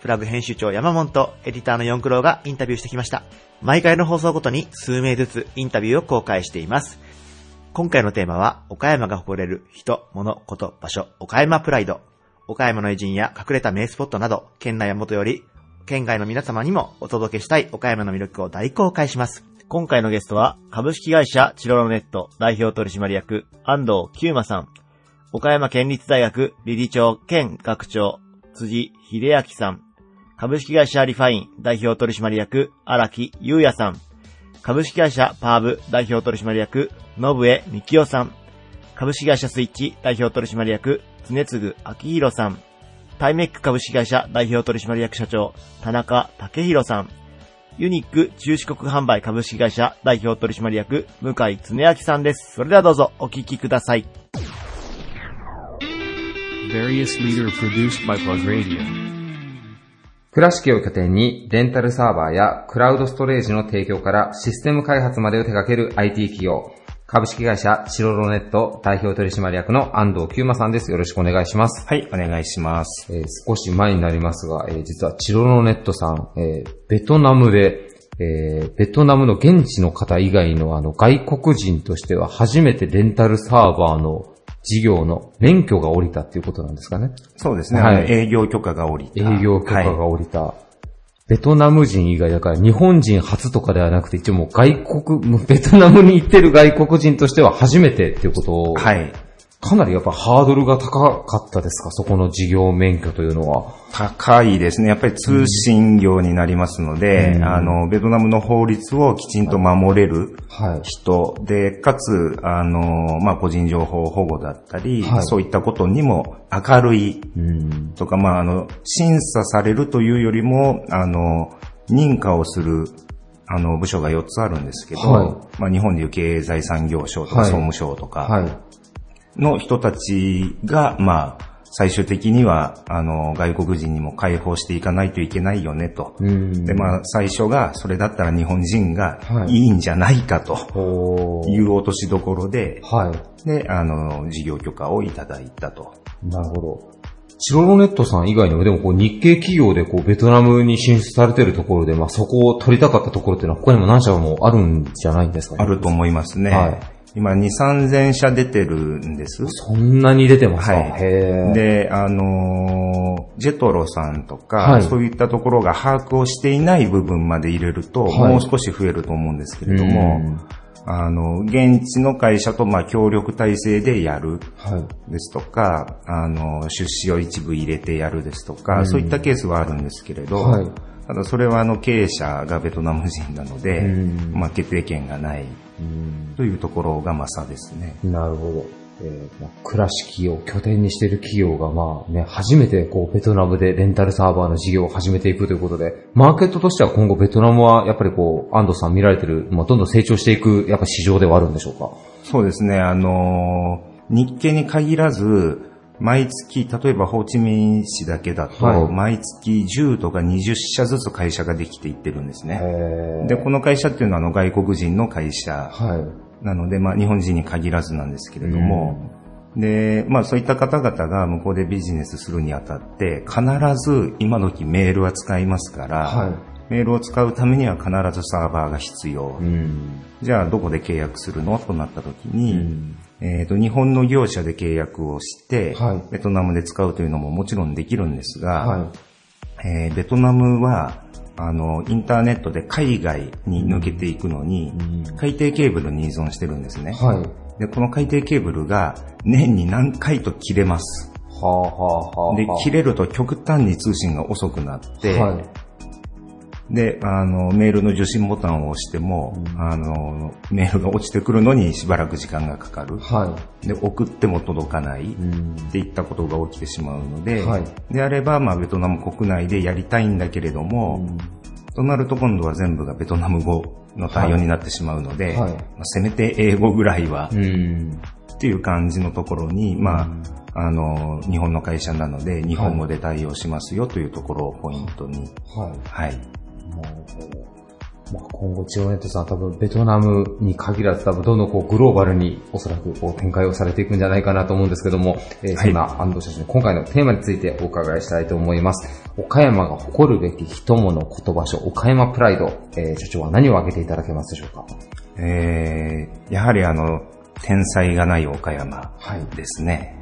プラグ編集長山本とエディターの四九郎がインタビューしてきました。毎回の放送ごとに数名ずつインタビューを公開しています。今回のテーマは、岡山が誇れる人、物、こと、場所、岡山プライド。岡山の偉人や隠れた名スポットなど、県内はもとより、県外の皆様にもお届けしたい岡山の魅力を大公開します。今回のゲストは、株式会社チロロネット代表取締役、安藤久馬さん。岡山県立大学理事長兼学長、辻秀明さん。株式会社リファイン代表取締役、荒木優也さん。株式会社パーブ代表取締役、信江幹夫さん。株式会社スイッチ代表取締役、常次明宏さん。タイメック株式会社代表取締役社長、田中武宏さん。ユニック中四国販売株式会社代表取締役、向井恒明さんです。それではどうぞお聞きください。Various leader produced by Plug Radio. 倉敷を拠点にレンタルサーバーやクラウドストレージの提供からシステム開発までを手掛ける IT 企業、株式会社チロロネット代表取締役の安藤久馬さんです。よろしくお願いします。はい、お願いします。えー少し前になりますが、えー実はチロロネットさん、えーベトナムで、えーベトナムの現地の方以外のあの外国人としては初めてレンタルサーバーの事業の免許が下りたっていうことなんですかね。そうですね、はい営業許可が下りた。営業許可がはい下りた。ベトナム人以外だから日本人初とかではなくて一応もう外国、ベトナムに行ってる外国人としては初めてっていうことを、はい。かなりやっぱハードルが高かったですか？そこの事業免許というのは。高いですね。やっぱり通信業になりますので、うんあの、ベトナムの法律をきちんと守れるはい。人で、かつ、あの、まあ、個人情報保護だったり、はいそういったことにも明るいうん。とか、まあ、あの、審査されるというよりも、あの、認可をする、あの、部署が4つあるんですけど、はいまあ、日本でいう経済産業省とかはい総務省とか、はい。の人たちが、まあ、最終的には、あの、外国人にも解放していかないといけないよねと。うん。で、まあ、最初が、それだったら日本人がはいいいんじゃないかという落としどころで、はい。で、あの、事業許可をいただいたと。なるほど。チロロネットさん以外にも、でもこう日系企業でこうベトナムに進出されてるところで、まあそこを取りたかったところっていうのは他にも何社もあるんじゃないんですかね。あると思いますね。はい今、2、3000社出てるんです。そんなに出てますか、はい。で、あのージェトロさんとか、はい。そういったところが把握をしていない部分まで入れると、はい。もう少し増えると思うんですけれども、あの、現地の会社と、まあ、協力体制でやるはい。ですとか、あの、出資を一部入れてやるですとか、そういったケースはあるんですけれど、はいただそれはあの経営者がベトナム人なので、うんまあ、決定権がないうんというところがまあ差ですね。なるほど。えーまあ、倉敷を拠点にしている企業が、まあね、初めてこう、ベトナムでレンタルサーバーの事業を始めていくということで、マーケットとしては今後ベトナムはやっぱりこう、安藤さん見られてる、まあ、どんどん成長していく、やっぱ市場ではあるんでしょうか？そうですね、あのー日系に限らず、毎月、例えばホーチミン市だけだと、はい毎月10とか20社ずつ会社ができていってるんですね。へで、この会社っていうのはあの外国人の会社はい。なので、まあ日本人に限らずなんですけれども、で、まあそういった方々が向こうでビジネスするにあたって、必ず今時メールは使いますから、はいメールを使うためには必ずサーバーが必要。うん。じゃあどこで契約するの？となった時に、うんえっ、と、日本の業者で契約をして、はいベトナムで使うというのももちろんできるんですが、はえーベトナムは、あの、インターネットで海外に抜けていくのに、海底ケーブルに依存してるんですね。はい。で、この海底ケーブルが年に何回と切れます。はあはあはあ。で、切れると極端に通信が遅くなって、はい。で、あの、メールの受信ボタンを押しても、あの、メールが落ちてくるのにしばらく時間がかかる。はで、送っても届かない。い。うん。っていったことが起きてしまうので、はいであれば、まあ、ベトナム国内でやりたいんだけれども、となると今度は全部がベトナム語の対応になってしまうので、はいまあ、せめて英語ぐらいは、うん。っていう感じのところに、まあ、あの、日本の会社なので、日本語で対応しますよというところをポイントに、はい。はい。まあ、今後、ジオネットさんは多分ベトナムに限らず多分どんどんこうグローバルにおそらくこう展開をされていくんじゃないかなと思うんですけども、えーそんな安藤社長に今回のテーマについてお伺いしたいと思います。岡山が誇るべき人物言葉書、岡山プライド、えー社長は何を挙げていただけますでしょうか？えー、やはりあの、天才がない岡山はいですね。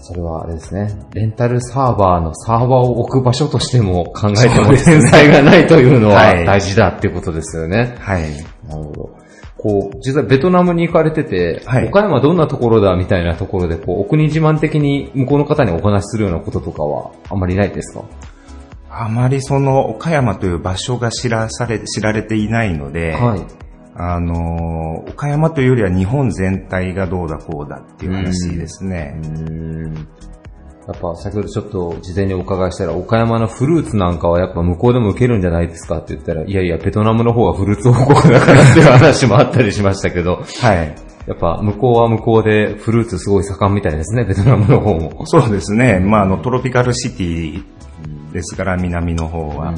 それはあれですね。レンタルサーバーのサーバーを置く場所としても考えても天才がないというのははい大事だっていうことですよね。はい。なるほど。こう、実際ベトナムに行かれてて、はい岡山どんなところだみたいなところで、こう、お国自慢的に向こうの方にお話しするようなこととかはあんまりないですか？あまりその岡山という場所が知らされ、知られていないので、はい。あの、岡山というよりは日本全体がどうだこうだっていう話ですね。やっぱ先ほどちょっと事前にお伺いしたら、岡山のフルーツなんかはやっぱ向こうでも受けるんじゃないですかって言ったら、いやいや、ベトナムの方がフルーツ王国だからっていう話もあったりしましたけど、はい。やっぱ向こうは向こうでフルーツすごい盛んみたいですね、ベトナムの方も。そうですね。まあ、あの、トロピカルシティですから、南の方は。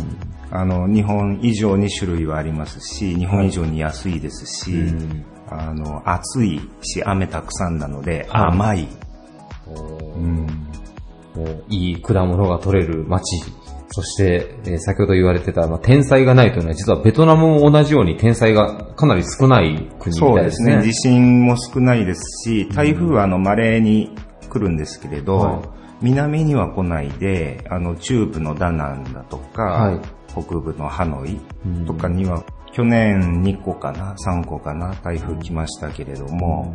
あの、日本以上に種類はありますし、日本以上に安いですし、あの、暑いし、雨たくさんなので、甘い。うんいい果物が取れる街。そして、えー先ほど言われてた、まあ、天才がないというのは、実はベトナムも同じように天才がかなり少ない国みそうたいですすね。でね。地震も少ないですし、台風はあの、稀に来るんですけれど、はい南には来ないで、あの、中部のダナンだとか、はい北部のハノイとかには、去年2個かな、3個かな、台風来ましたけれども、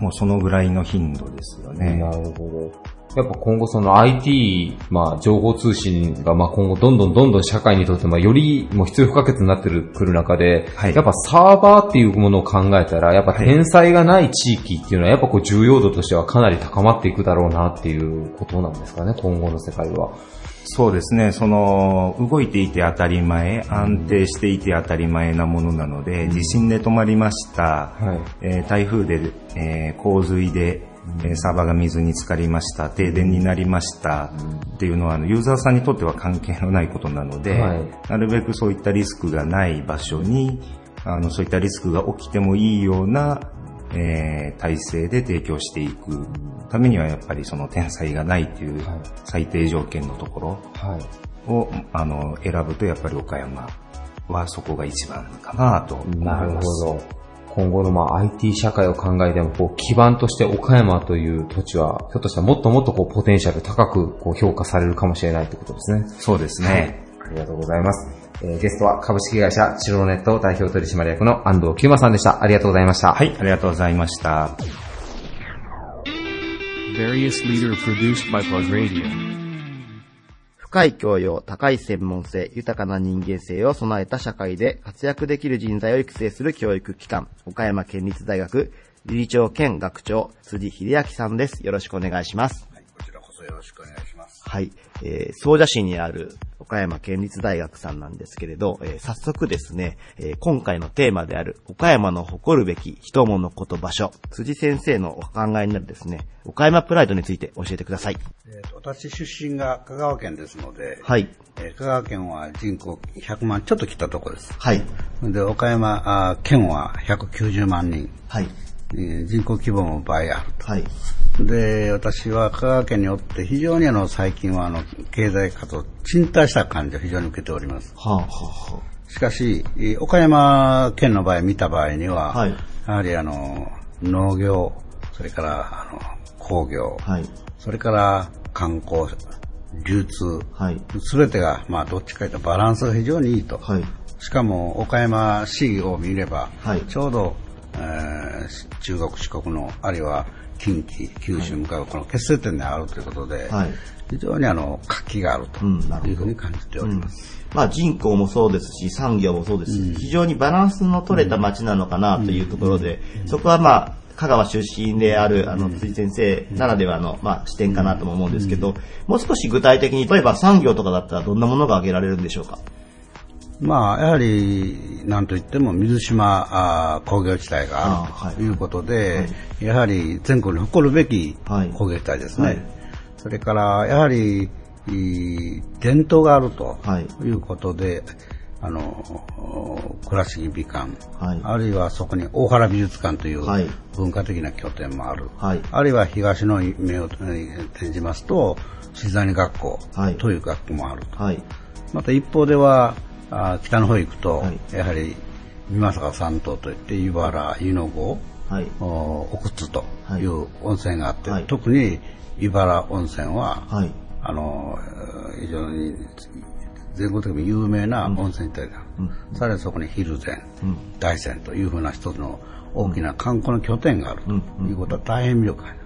もうそのぐらいの頻度ですよね。なるほど。やっぱ今後その IT、まあ情報通信がまあ今後どんどんどんどん社会にとってまあよりもう必要不可欠になってるくる中で、はいやっぱサーバーっていうものを考えたら、やっぱ天才がない地域っていうのはやっぱこう重要度としてはかなり高まっていくだろうなっていうことなんですかね、今後の世界は。そうですね、その、動いていて当たり前、安定していて当たり前なものなので、地震で止まりました、はい。えー台風で、えー洪水で、えーサーバーが水に浸かりました、停電になりました、っていうのは、あのユーザーさんにとっては関係のないことなので、はい。なるべくそういったリスクがない場所に、あの、そういったリスクが起きてもいいような、えー体制で提供していくためには、やっぱりその天才がないというはい最低条件のところ、はい。をあの選ぶとやっぱり岡山はそこが一番かなと思いなるほます。ど。今後のまあ IT 社会を考えても、こう基盤として岡山という土地は、ひょっとしたらもっともっとこうポテンシャル高くこう評価されるかもしれないってことですね。そうですね。ありがとうございます。えーゲストは株式会社チロネット代表取締役の安藤久馬さんでした。ありがとうございました。はい、ありがとうございました。Various leader produced by Plug Radio. 深い教養、高い専門性、豊かな人間性を備えた社会で活躍できる人材を育成する教育機関、岡山県立大学理事長兼学長、辻秀明さんです。よろしくお願いします。こちらこそよろしくお願いします。はい。えー、総社市にある岡山県立大学さんなんですけれど、えー早速ですね、えー今回のテーマである岡山の誇るべき人物こと場所、辻先生のお考えになるですね、岡山プライドについて教えてください。えーと私出身が香川県ですので、はい。えー香川県は人口100万ちょっと来たところです。はい。で、岡山県は190万人、はい。えー人口規模も倍あるはい。と。で、私は香川県におって非常にあの最近はあの経済活動、賃貸した感じを非常に受けております。はあ、はあ、はしかし、えー岡山県の場合見た場合には、はいやはりあの農業、それからあの工業、あ。はい。それから観光、流通、はい。すべてが、まあ、どっちかというとバランスが非常にいいと。はい。しかも、岡山市を見れば、はいちょうど、えー中国、四国の、あるいは近畿、九州に向かうこの決定点であるということで、はい。非常にあの活気があるというふうに感じております。まあ人口もそうですし、産業もそうです。し、非常にバランスの取れた街なのかなというところで、そこはまあ、香川出身である、あの、辻先生ならではの、まあ、視点かなとも思うんですけど、もう少し具体的に、例えば産業とかだったらどんなものが挙げられるんでしょうか？まあ、やはり、なんといっても水島工業地帯があるとい。うことで、やはり全国に誇るべきはい。工業地帯ですね。はい。それから、やはり、いい伝統があるとはい。いうことで、あの、倉敷美館、はい。あるいはそこに大原美術館というはい。文化的な拠点もある。はい。あるいは東の目を転じますと、静谷学校はい。という学校もあると。はい。また一方では、あー北の方行くと、はいやはり、三坂三島といって、湯原、湯の郷、はい。お奥津という温泉があって、はい特に湯原温泉は、はい。あの、えー非常に全国的に有名な温泉地帯だ。さらにそこに蒜山、うん大山というふうな一つの大きな観光の拠点があるということは大変魅力がある。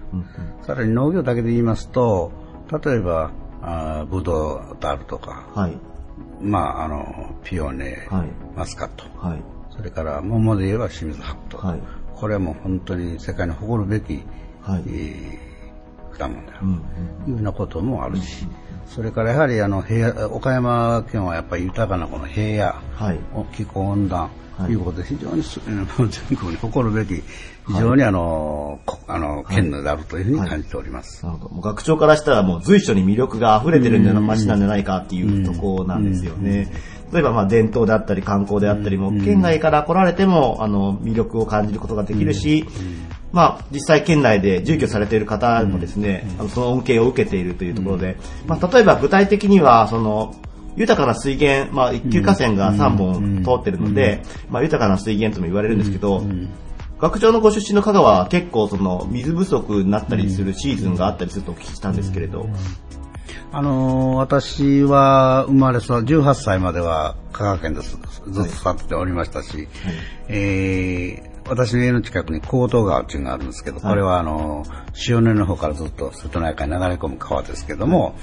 さらに農業だけで言いますと、例えば、あーブドウであるとか、はい。まあ、あの、ピオネ、はい。マスカット、はい。それから桃で言えば清水白桃、はい。これはもう本当に世界に誇るべき、はい。えー果物であるうん。というようなこともあるし、それからやはりあの平野岡山県はやっぱり豊かなこの平はい。野、気候温暖はい。ということで非常に 全国に誇るべき、非常にあの、こあの県であるというふうに感じております。なるほど。もう学長からしたらもう随所に魅力が溢れてるんじゃな街なんじゃないかっていうとこなんですよね。例えばまあ伝統であったり観光であったりも、県外から来られてもあの魅力を感じることができるし、まあ実際県内で住居されている方もですね、あのその恩恵を受けているというところで、まあ例えば具体的にはその豊かな水源、まあ一級河川が3本通ってるので、まあ豊かな水源とも言われるんですけど、学長のご出身の香川は結構その水不足になったりするシーズンがあったりするとお聞きしたんですけれど。あのー私は生まれ育18歳までは香川県ですずっと育っておりましたし、えー私の家の近くに江東川っていうのがあるんですけど、これはあのー塩根の方からずっと瀬戸内海に流れ込む川ですけども、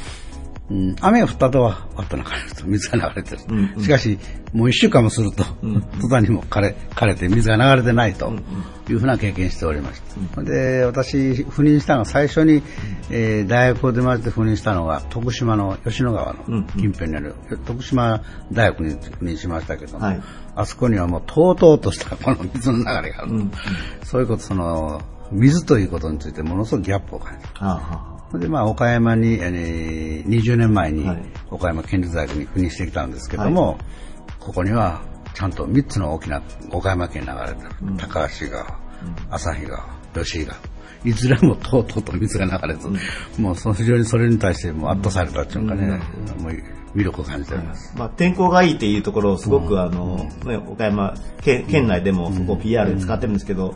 うん、雨が降った後は、わっと流れると水が流れてる。しかし、もう一週間もすると、途端にも枯れ、枯れて水が流れてないというふうな経験しておりました。で、私、赴任したのが最初に、えー大学を出まして赴任したのが、徳島の吉野川の近辺にある、徳島大学に赴任しましたけども、はい。あそこにはもう、とうとうとしたこの水の流れがあると。そういうこと、その、水ということについてものすごくギャップを感じた。あそれでまあ岡山に、えー20年前にはい。岡山県立大学に赴任してきたんですけども、ここにはちゃんと3つの大きな岡山県に流れてる、高橋川、旭川、吉井川。いずれもとうとうと水が流れず、もうその非常にそれに対してもう圧倒されたっていうかね、もう魅力を感じております。まあ、天候がいいっていうところをすごく、あの、ね、岡山県県内でもそこを PR で使ってるんですけど、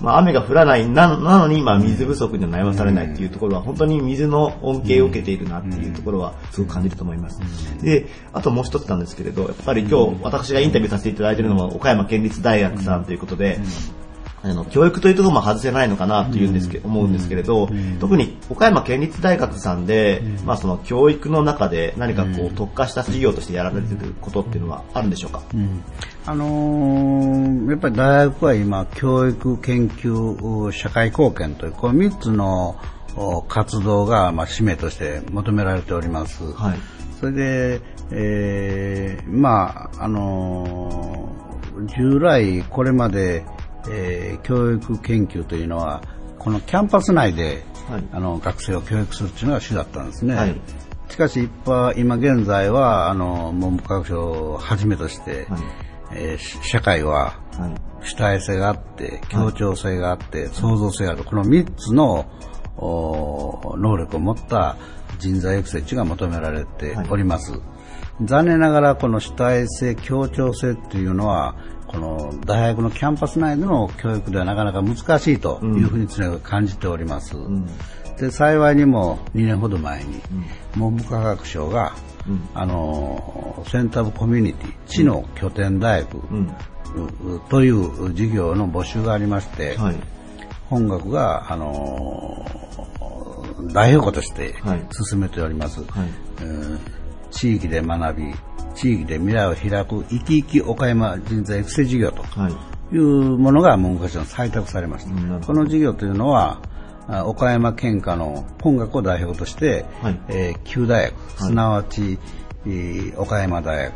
まあ、雨が降らないななのに、まあ、水不足には悩まされないっていうところは、本当に水の恩恵を受けているなっていうところは、すごく感じると思います。で、あともう一つなんですけれど、やっぱり今日、私がインタビューさせていただいているのは、岡山県立大学さんということで、あの教育というところも外せないのかなというんですけ、思うんですけれど、特に岡山県立大学さんで、まあその教育の中で何かこう特化した事業としてやられていることっていうのはあるんでしょうか、あのーやっぱり大学は今、教育、研究、社会貢献という、この3つのお活動が、まあ、使命として求められております。はい。それで、えーまあ、あのー従来これまで、えー教育研究というのは、このキャンパス内で、はいあの学生を教育するというのが主だったんですね。はいしかし、一般今現在は、あの、文部科学省をはじめとして、はいえーし社会ははい主体性があって、協調性があって、創造性がある。この3つのお能力を持った人材育成っていうのが求められております。残念ながら、この主体性、協調性っていうのは、この大学のキャンパス内での教育ではなかなか難しいというふうに常に感じております。で、幸いにも2年ほど前に、文部科学省が、あの、センターオブコミュニティ、知の拠点大学、うん。うという事業の募集がありまして、はい。本学が、あのー代表校としてはい進めております、はい。うん地域で学び、地域で未来を開く生き生き岡山人材育成事業とはい。いうものが文部科学省に採択されました。この事業というのは、あ岡山県下の本学を代表として、はい。えー旧大学、すなわち、えー岡山大学、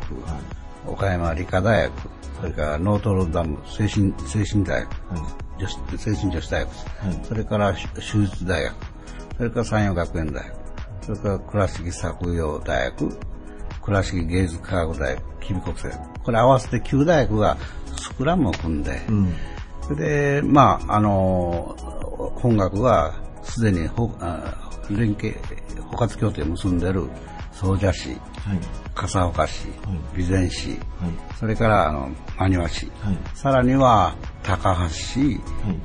岡山理科大学、それからノートルダム精神精神大学、女子精神女子大学、それから手術大学、それから山陽学園大学、それから倉敷作業大学、倉敷芸術科学大学、吉備国際。これ合わせて9大学がスクラムを組んで、うん。それで、まあ、あの、本学はすでにほあ連携、包括協定を結んでいる総社市、はい。笠岡市、備前市、はい。それからあの真庭市、はい。さらには高橋市、はい。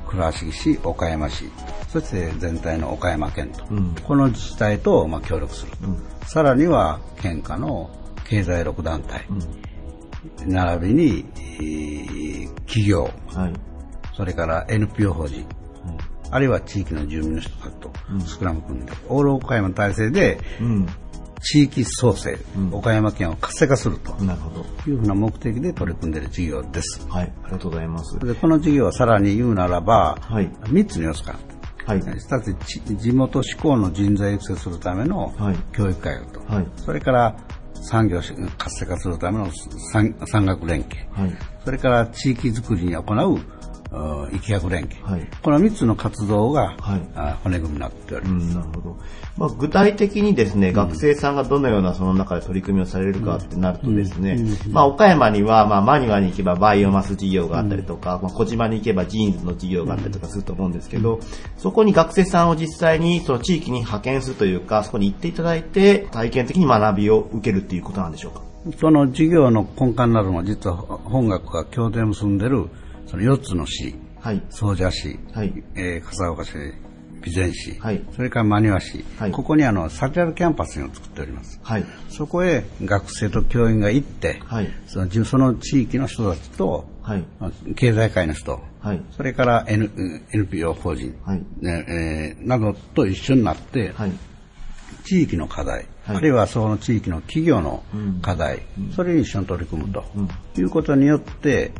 倉敷市、岡山市、そして全体の岡山県と、うん。この自治体とまあ協力する。と、さらには県下の経済力団体、並びに、えー企業、はい。それから NPO 法人、あるいは地域の住民の人たちとスクラム組んで、オール岡山体制でうん。地域創生、岡山県を活性化するとなるほど。いうふうな目的で取り組んでいる事業です。はい。ありがとうございます。でこの事業はさらに言うならば、はい3つの要素がある。はい。一つち地元志向の人材育成するためのはい教育改革と、はいそれから産業活性化するための産産学連携、はい。それから地域づくりに行ううん生き役連携、はい。この3つの活動が、はい。あ骨組みになっております。うん、なるほど。まあ、具体的にですね、学生さんがどのようなその中で取り組みをされるかってなるとですね、まあ、岡山には、まあ、マニュアに行けばバイオマス事業があったりとか、まあ、児島に行けばジーンズの事業があったりとかすると思うんですけど、そこに学生さんを実際にその地域に派遣するというか、そこに行っていただいて、体験的に学びを受けるっていうことなんでしょうか？その事業の根幹になるのは実は本学が協定を結んでるその4つの市、はい。総社市、はい。えー笠岡市、備前市、はいそれから真庭市、はいここにあのサテライトキャンパスを作っております。はい。そこへ学生と教員が行って、はい。そのじその地域の人たちと、はい。まあ経済界の人、はい。それから N NPO 法人、はいねえーなどと一緒になって、はい。地域の課題、はいあるいはその地域の企業の課題、それに一緒に取り組むと、いうことによって、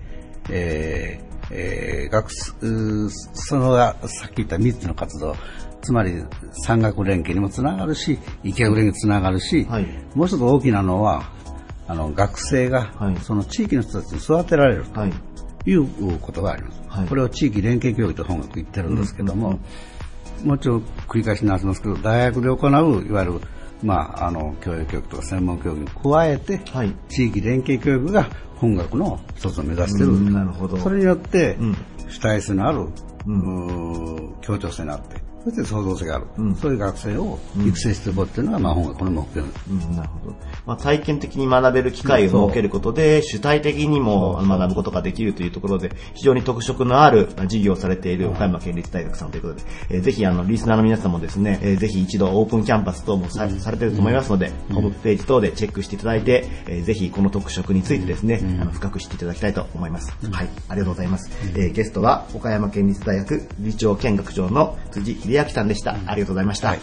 えーえー学そのがさっき言った3つの活動、つまり産学連携にもつながるし、意見連携につながるし、はいもう一つ大きなのは、あの学生がはいその地域の人たちに育てられるとはい。いうことがあります。はいこれを地域連携教育と本学言ってるんですけども、もちろん繰り返しになりますけど、大学で行う、いわゆる、まあ、あの、教育教育とか専門教育に加えて、はい。地域連携教育が本学の一つを目指している。うんなるほど。それによって、うん。主体性のある、うん。協調性のあって、そして創造性がある、うん。そういう学生を育成していこうっていうのが、まあ、本学の目標。です。うん、なるほど。まあ、体験的に学べる機会を設けることで、主体的にも学ぶことができるというところで、非常に特色のある事業をされている岡山県立大学さんということで、えーぜひ、あの、リスナーの皆さんもですね、えーぜひ一度オープンキャンパス等もさ,、されていると思いますので、ホームページ等でチェックしていただいて、えーぜひこの特色についてですね、あの深く知っていただきたいと思います。はい、ありがとうございます。えーゲストは岡山県立大学理事長兼学長の辻秀明さんでした。ありがとうございました。はい.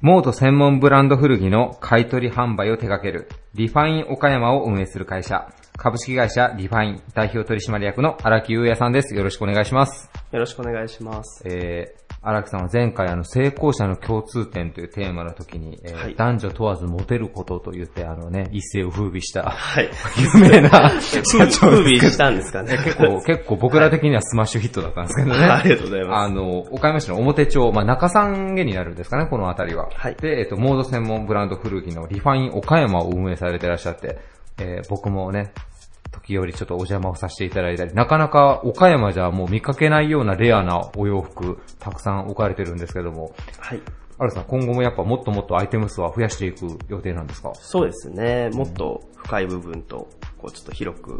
モード専門ブランド古着の買取販売を手掛ける、リファイン岡山を運営する会社、株式会社リファイン代表取締役の荒木優也さんです。よろしくお願いします。よろしくお願いします。えー、荒木さんは前回あの成功者の共通点というテーマの時に、えーはい男女問わずモテることと言ってあのね、一世を風靡した、はい。有名な 社長風靡したんですかね。結構、結構僕ら的にはスマッシュヒットだったんですけどね。ありがとうございますあの、岡山市の表町、まあ、中山下になるんですかね、この辺りは。はいで、えっと、モード専門ブランド古着のリファイン岡山を運営されてらっしゃって、えー僕もね、時折ちょっとお邪魔をさせていただいたり、なかなか岡山じゃもう見かけないようなレアなお洋服、たくさん置かれてるんですけども、はい。アルさん、今後もやっぱもっともっとアイテム数は増やしていく予定なんですか？そうですね。もっと深い部分と、こうちょっと広く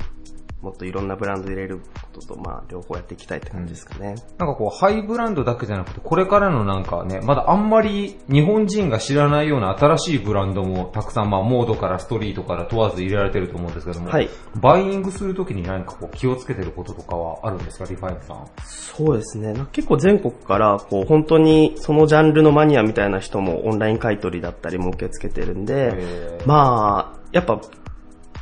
もっといろんなブランド入れることと、まあ、両方やっていきたいって感じですかね。なんかこう、ハイブランドだけじゃなくて、これからのなんかね、まだあんまり日本人が知らないような新しいブランドもたくさん、まあ、モードからストリートから問わず入れられてると思うんですけども、はいバイイングするときに何かこう気をつけてることとかはあるんですか、リファインさん。そうですね。結構全国から、こう、本当にそのジャンルのマニアみたいな人もオンライン買い取りだったりも受け付けてるんでまあ、やっぱ、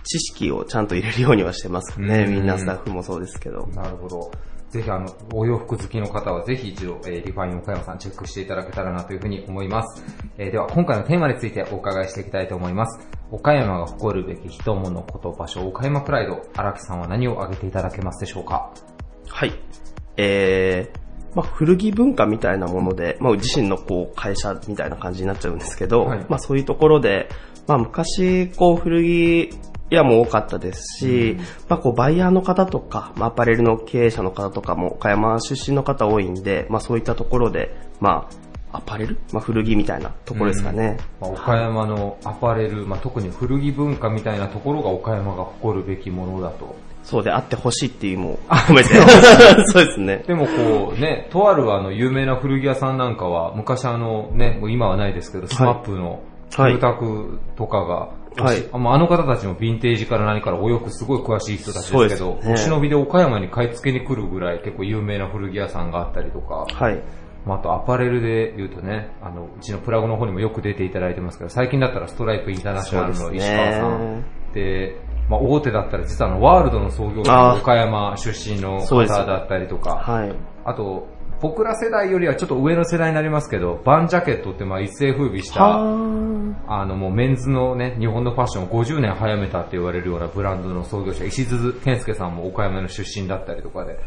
知識をちゃんと入れるようにはしてますかね。うんみんなスタッフもそうですけど。なるほど。ぜひあの、お洋服好きの方はぜひ一度、えーリファイン岡山さんチェックしていただけたらなというふうに思います。えーでは今回のテーマについてお伺いしていきたいと思います。岡山が誇るべき人物こと場所、岡山プライド、荒木さんは何を挙げていただけますでしょうか？はい。えー、まあ、古着文化みたいなもので、まあ、自身のこう、会社みたいな感じになっちゃうんですけど、はいまあ、そういうところで、まあ、昔、こう、古着屋も多かったですし、まあ、こう、バイヤーの方とか、まあ、アパレルの経営者の方とかも、岡山出身の方多いんで、まあ、そういったところで、まあ、アパレル？まあ、古着みたいなところですかね。まあ、岡山のアパレル、まあ、特に古着文化みたいなところが岡山が誇るべきものだと。そうであってほしいっていうのも込めて。そうですね。でもこうね、とあるあの有名な古着屋さんなんかは、昔あのね、もう今はないですけど、スマップのはい住宅とかが、はいあまああの方たちもヴィンテージから何からお洋服すごい詳しい人たちですけど、ねお忍びで岡山に買い付けに来るぐらい結構有名な古着屋さんがあったりとか、はい。まあ、あとアパレルで言うとね、あの、うちのプラグの方にもよく出ていただいてますけど、最近だったらストライプインターナショナルの石川さん。で、まあ、大手だったら実はあの、ワールドの創業者岡山出身の方だったりとか、はい。あと、僕ら世代よりはちょっと上の世代になりますけど、バンジャケットってまあ一世風靡した、あのもうメンズのね、日本のファッションを50年早めたって言われるようなブランドの創業者、石津健介さんも岡山の出身だったりとかで、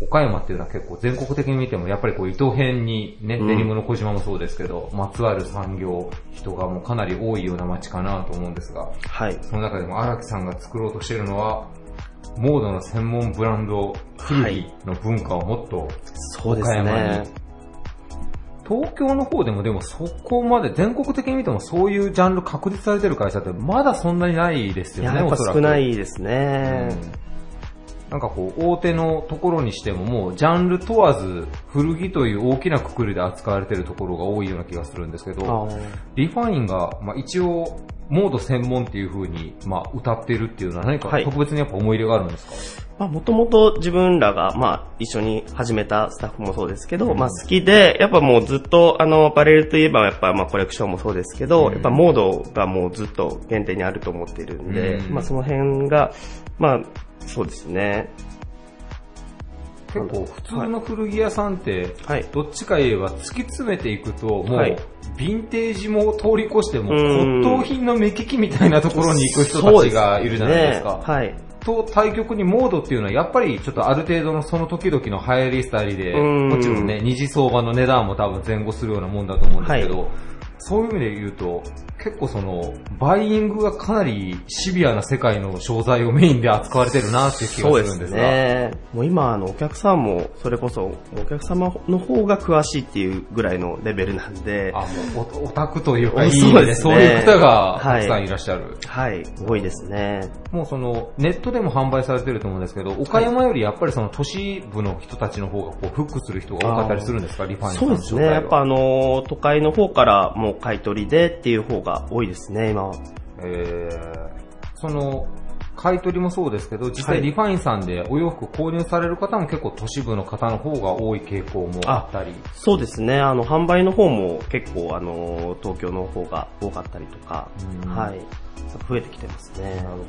岡山っていうのは結構全国的に見てもやっぱりこう糸編にね、うんデニムの小島もそうですけど、まつわる産業、人がもうかなり多いような街かなと思うんですが、はい。その中でも荒木さんが作ろうとしているのは、モードの専門ブランド、古着の文化をもっと岡山ねに。東京の方でもでもそこまで全国的に見てもそういうジャンル確立されてる会社ってまだそんなにないですよね、やっぱおそらく少ないですね。なんかこう、大手のところにしてももう、ジャンル問わず、古着という大きなくくりで扱われてるところが多いような気がするんですけあど、ーリファインが、まあ一応、モード専門っていう風に、まあ歌ってるっていうのは何かはい。特別にやっぱ思い入れがあるんですか、まあ、もともと自分らが、まあ、一緒に始めたスタッフもそうですけど、まあ、好きで、やっぱもうずっと、あの、アパレルといえば、やっぱ、まあ、コレクションもそうですけど、うん。やっぱ、モードがもうずっと原点にあると思ってるんで、うん。まあ、その辺が、まあ、そうですね。結構普通の古着屋さんって、はい。どっちか言えば突き詰めていくと、もう、はいヴィンテージも通り越しても、うん骨董品の目利きみたいなところに行く人たちがいるじゃないですか。そうねはい。と対局にモードっていうのはやっぱりちょっとある程度のその時々の流行り廃りで、うんもちろんね、二次相場の値段も多分前後するようなもんだと思うんですけど、はそういう意味で言うと、結構その、バイイングがかなりシビアな世界の商材をメインで扱われてるなっていう気がそうですするんですが。ね。もう今、あの、お客さんも、それこそ、お客様の方が詳しいっていうぐらいのレベルなんで、あ、もうオオタクというか、いいそうでですねそういう方がたはいくさんいらっしゃる。はい、多いですね。もうその、ネットでも販売されてると思うんですけど、岡山よりやっぱりその都市部の人たちの方がこうフックする人が多かったりするんですか、リファインさんそうですね。やっぱあの、都会の方からもう買い取りでっていう方が多いですね、今は。えー、その、買い取りもそうですけど、実はい際リファインさんでお洋服購入される方も結構都市部の方の方が多い傾向もあったり。そうですね。あの、販売の方も結構あの、東京の方が多かったりとか、うんはい。増えてきてますね。なるほど。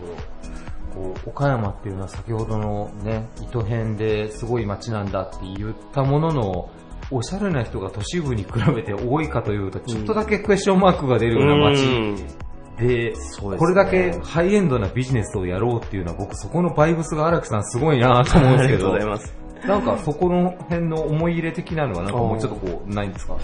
こう岡山っていうのは先ほどのね、糸編ですごい街なんだって言ったものの、おしゃれな人が都市部に比べて多いかというと、ちょっとだけクエスチョンマークが出るような街。うん。で、これだけハイエンドなビジネスをやろうっていうのは僕そこのバイブスが荒木さんすごいなと思うんですけど。ありがとうござい、ます。なんかそこの辺の思い入れ的なのはなんかもうちょっとこう、ないんですか？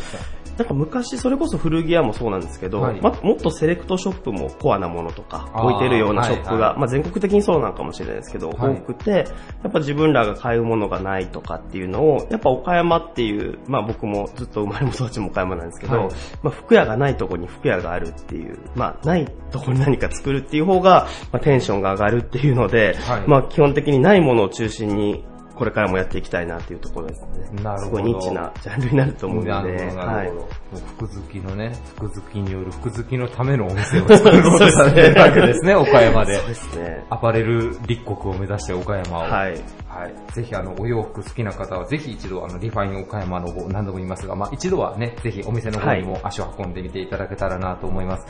なんか昔、それこそ古着屋もそうなんですけど、はい。まもっとセレクトショップもコアなものとか置いてるようなショップが、はいはい。まあ全国的にそうなのかもしれないですけど、はい。多くて、やっぱ自分らが買うものがないとかっていうのを、やっぱ岡山っていう、まあ僕もずっと生まれも育ちも岡山なんですけど、はい。まあ服屋がないとこに服屋があるっていう、まあないとこに何か作るっていう方が、まあテンションが上がるっていうので、はい。まあ基本的にないものを中心に、これからもやっていきたいなっていうところですね。なるほどすごいニッチなジャンルになると思うので、なるほど、なはいるほど。もう服好きのね、服好きによる服好きのためのお店を 作ろうとされてるわけですね、岡山でそう。ですね。アパレル立国を目指して岡山を。はい。はい。ぜひあの、お洋服好きな方は、ぜひ一度あの、リファイン岡山の方、何度も言いますが、まあ一度はね、ぜひお店の方にも足を運んでみていただけたらなと思います。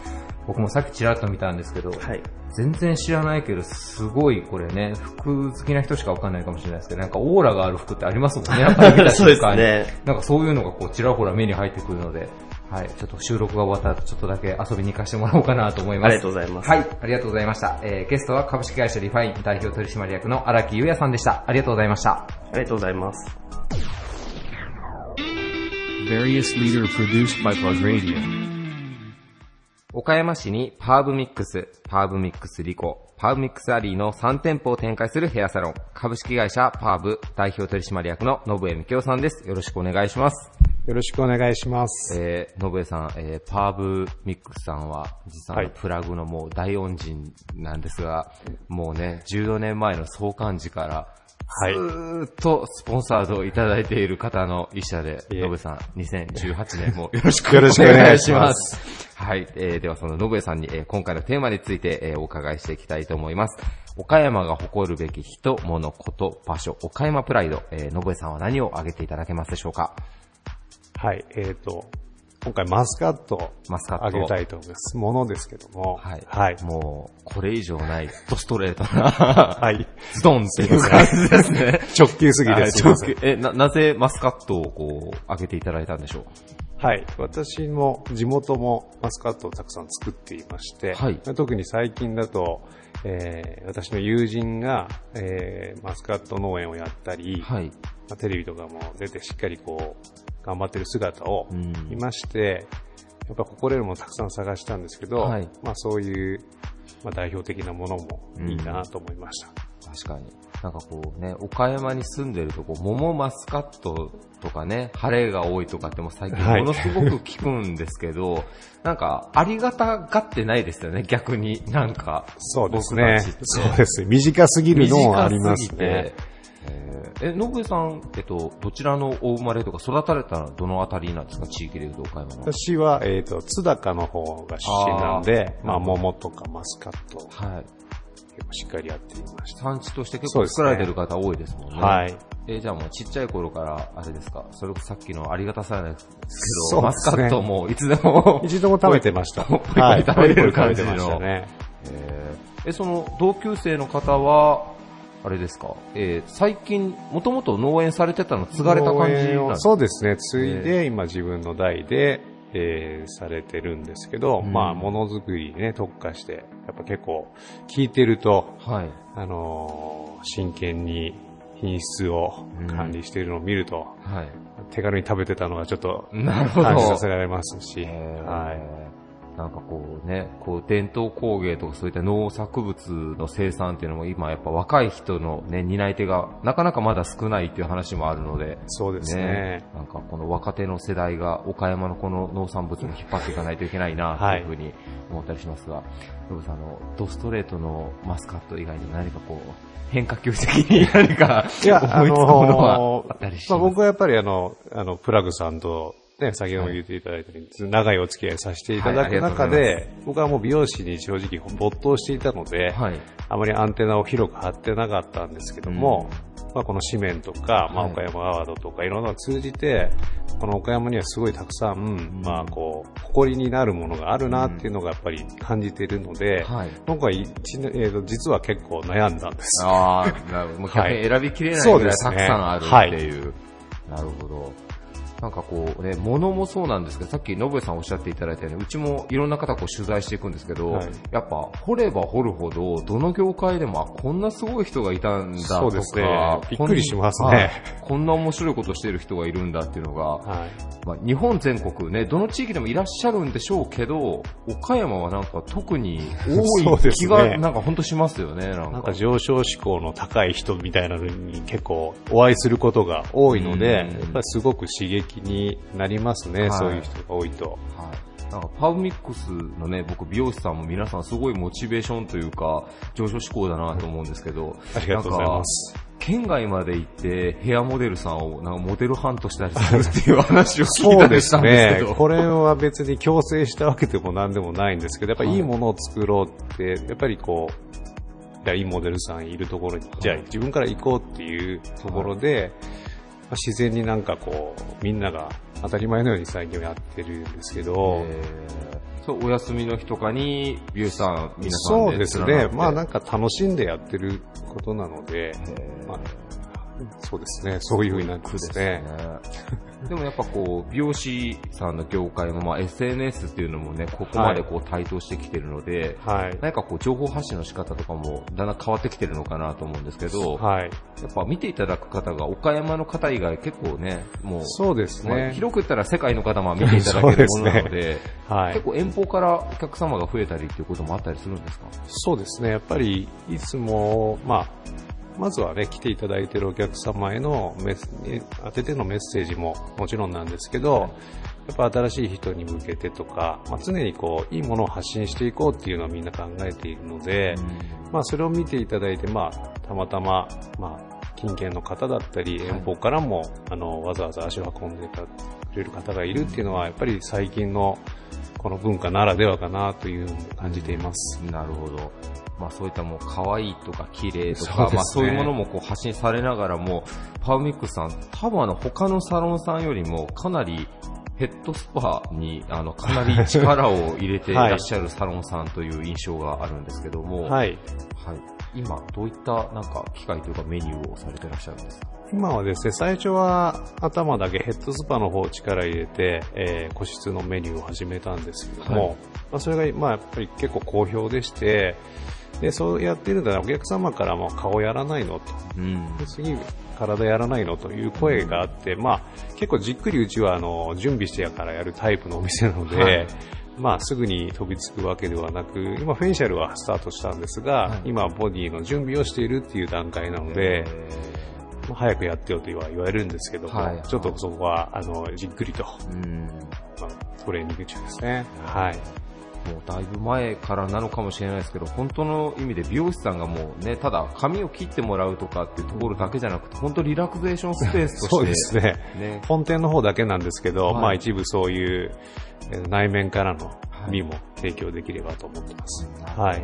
僕もさっきちらっと見たんですけど、はい。全然知らないけど、すごいこれね、服好きな人しかわかんないかもしれないですけど、なんかオーラがある服ってありますもんね、やっぱり見た そうです瞬間に。ね。なんかそういうのがこう、ちらほら目に入ってくるので、はい。ちょっと収録が終わったら、ちょっとだけ遊びに行かせてもらおうかなと思います。ありがとうございます。はい、ありがとうございました。えー、ゲストは株式会社リファイン代表取締役の荒木優也さんでした。ありがとうございました。ありがとうございます。Various leader produced by Plug Radio. 岡山市にパーブミックス、パーブミックスリコ、パーブミックスアリーの3店舗を展開するヘアサロン、株式会社パーブ代表取締役の信江幹夫さんです。よろしくお願いします。よろしくお願いします。えー、信江さん、えー、パーブミックスさんは、実はプラグのもう大恩人なんですが、もうね、14年前の創刊時から、はい。ずーっとスポンサードをいただいている方の一社で、いえ。信江さん、2018年もよろしくお願いしまします。はい、えー、ではその信江さんに、えー今回のテーマについて、えーお伺いしていきたいと思います。岡山が誇るべき人、物、こと、場所、岡山プライド、えー、信江さんは何を挙げていただけますでしょうか？はい、えっ、と、今回マスカットマスカットあげたいと思います。ものですけども、はい。はい。もう、これ以上ない、ドストレートな、はい。ズドンっていう感じですね。直球すぎはいです。直球え、な、なぜマスカットをこう、開けていただいたんでしょう？はい。私も地元もマスカットをたくさん作っていまして、はい特に最近だと、えー私の友人が、えーマスカット農園をやったり、はい。まあテレビとかも出てしっかりこう、頑張ってる姿をうん見まして、やっぱ誇れるもたくさん探したんですけど、はいまあそういう、まあ、代表的なものもいいなと思いました。確かに。なんかこうね、岡山に住んでるとこう、桃マスカットとかね、晴れが多いとかっても最近はいものすごく聞くんですけど、なんか、ありがたがってないですよね、逆に。なんか。そうですね。そうです。短すぎるのもありますねて。えーえ、のぶえさん、えっと、どちらのお生まれとか育たれたどのあたりなんですか？地域でいうと岡山の。私は、えっ、と、津高の方が出身なんで、まあ、あーなるほど桃とかマスカット、はい。結構しっかりやっていました。産地として結構作られてる方多いですもんね。はい。えーじゃあもうちっちゃい頃から、あれですか、それこそさっきのありがたさなんですけど、ねスカットもいつでも、一度も食べてました。ポリポリ食べれる感じの食べてましたね。えーえ、その同級生の方は、あれですか、えー最近、もともと農園されてたの継がれた感じなんですかそうですね。継いで、今自分の代で、えーされてるんですけど、うんまあ、ものづくりにね、特化して、やっぱ結構、聞いてると、はい。あのー真剣に品質を管理しているのを見ると、はい。手軽に食べてたのがちょっと。感じさせられますし、えーはい。なんかこうね、こう伝統工芸とかそういった農作物の生産っていうのも今やっぱ若い人のね、担い手がなかなかまだ少ないっていう話もあるので、そうですね。なんかこの若手の世代が岡山のこの農産物を引っ張っていかないといけないなというふうに思ったりしますが、ノブさんあの、ドストレートのマスカット以外に何かこう、変化球的に 何かいや、思いつくものはあったりしまあ、ます僕はやっぱりあの、あの、プラグさんと、ね、先ほども言っていただいたように、長いお付き合いさせていただく中ございで、僕はもう美容師に正直没頭していたので、はい。あまりアンテナを広く張ってなかったんですけども、まあ、この紙面とか、まあ、はい岡山アワードとかいろんなのを通じて、この岡山にはすごいたくさん、まあ、こう、誇りになるものがあるなっていうのがやっぱり感じているので、はい。僕は一年、えーと実は結構悩んだんです。ああ、なるほど。もう選びきれないぐらいたくさんあるっていう。なるほど。なんかこうね、物もそうなんですけど、さっき、信江さんおっしゃっていただいたように、うちもいろんな方こう取材していくんですけど、はい。やっぱ掘れば掘るほど、どの業界でも、あ、こんなすごい人がいたんだとか、そうですね。びっくりしますね。こんな面白いことしてる人がいるんだっていうのが、はい。まあ、日本全国ね、どの地域でもいらっしゃるんでしょうけど、岡山はなんか特に多い気が、なんか本当しますよね、なんか。なんか上昇志向の高い人みたいなのに結構お会いすることが多いので、やうん。っぱりすごく刺激になりますね、はいそういう人が多いと。はい。なんかパウミックスのね、僕美容師さんも皆さんすごいモチベーションというか、上昇志向だなと思うんですけど、ありがとうございます。県外まで行ってヘアモデルさんをなんかモデルハントしたりするっていう話を聞いたりしたんですけど。これは別に強制したわけでも何でもないんですけど、やっぱりいいものを作ろうって、やっぱりこう、いいモデルさんいるところに、じゃあ自分から行こうっていうところで、まあ自然になんかこう、みんなが当たり前のように最近はやってるんですけど、えーそう、お休みの日とかに、美容師さん、皆さんそうですね。まあなんか、か楽しんでやってることなので、まあ、そうですね。そういう風になってますね。でもやっぱこう、美容師さんの業界も、まあ SNS っていうのもね、ここまでこう台頭してきてるので、はい。何かこう、情報発信の仕方とかも、だんだん変わってきてるのかなと思うんですけど、はい。やっぱ見ていただく方が、岡山の方以外結構ね、もう、そうですまあね。広く言ったら世界の方も見ていただけるものなので、はい結。構遠方からお客様が増えたりっていうこともあったりするんですか？そうですね。やっぱり、いつも、まあ、まずはね、来ていただいているお客様へのメス、え当ててのメッセージももちろんなんですけど、やっぱ新しい人に向けてとか、まあ、常にこう、いいものを発信していこうっていうのをみんな考えているので、まあ、それを見ていただいて、まあ、たまたま、まあ、近県の方だったり、遠方からも、あの、わざわざ足を運んでくれる方がいるっていうのは、やっぱり最近の、この文化ならではかなという感じています。なるほど。まあそういったもう可愛いとか綺麗とか、ねまあそういうものもこう発信されながらも、パウミックスさん、多分あの他のサロンさんよりもかなりヘッドスパにあのかなり力を入れて いらっしゃるサロンさんという印象があるんですけども、はい。はい。今どういったなんか機械というかメニューをされてらっしゃるんですか？今はですね、最初は頭だけヘッドスパの方を力入れて、えー個室のメニューを始めたんですけども、はいまあ、それが、まあ、やっぱり結構好評でして、で、そうやってるんだらお客様からも顔やらないのと。うん。で次、体やらないのという声があって、まあ、結構じっくりうちは、あの、準備してやからやるタイプのお店なので、はいまあ、すぐに飛びつくわけではなく、今、フェイシャルはスタートしたんですが、はい今、ボディの準備をしているっていう段階なので、まあ早くやってよと言わ言われるんですけども、はいちょっとそこは、あの、じっくりと、うん。まあ、トレーニング中ですね。はい。もうだいぶ前からなのかもしれないですけど、本当の意味で美容師さんがもうね、ただ髪を切ってもらうとかっていうところだけじゃなくて、本当リラクゼーションスペースとして。そうですね。ね。本店の方だけなんですけど、はいまあ一部そういうえー内面からの美も提供できればと思ってます。はい。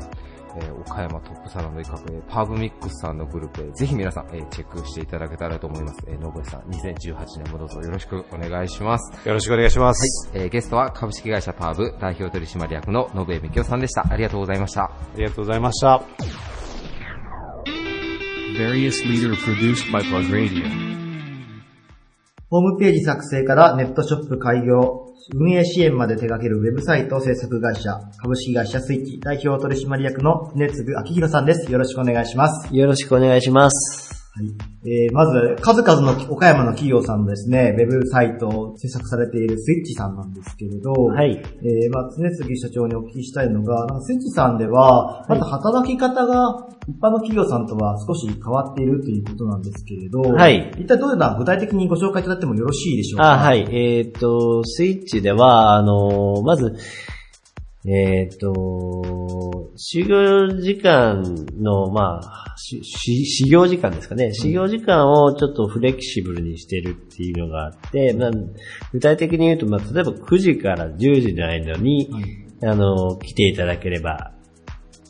えー岡山トップサロンの一角、えーパーブミックスさんのグループへ、ぜひ皆さん、えーチェックしていただけたらと思います。えー、ノブエさん、2018年もどうぞよろしくお願いします。よろしくお願いします。えーゲストは株式会社パーブ代表取締役の信江美京さんでした。ありがとうございました。ありがとうございました。Various leader produced by Plug Radio. ホームページ作成からネットショップ開業、運営支援まで手掛けるウェブサイト制作会社、株式会社スイッチ代表取締役の常次明宏さんです。よろしくお願いします。よろしくお願いします。えーまず、数々の岡山の企業さんのですね、ウェブサイトを制作されているスイッチさんなんですけれど、はい。えーまあ、常次社長にお聞きしたいのが、スイッチさんでは、また働き方が一般の企業さんとは少し変わっているということなんですけれど、はい一体どういうのは具体的にご紹介いただいてもよろしいでしょうか？あ、はい。えっ、と、スイッチでは、あの、まず、えっ、と、修行時間の、まあ、しし修行時間ですかね。修行時間をちょっとフレキシブルにしてるっていうのがあって、まあ、具体的に言うと、まあ、例えば9時から10時の間に、あの、来ていただければ、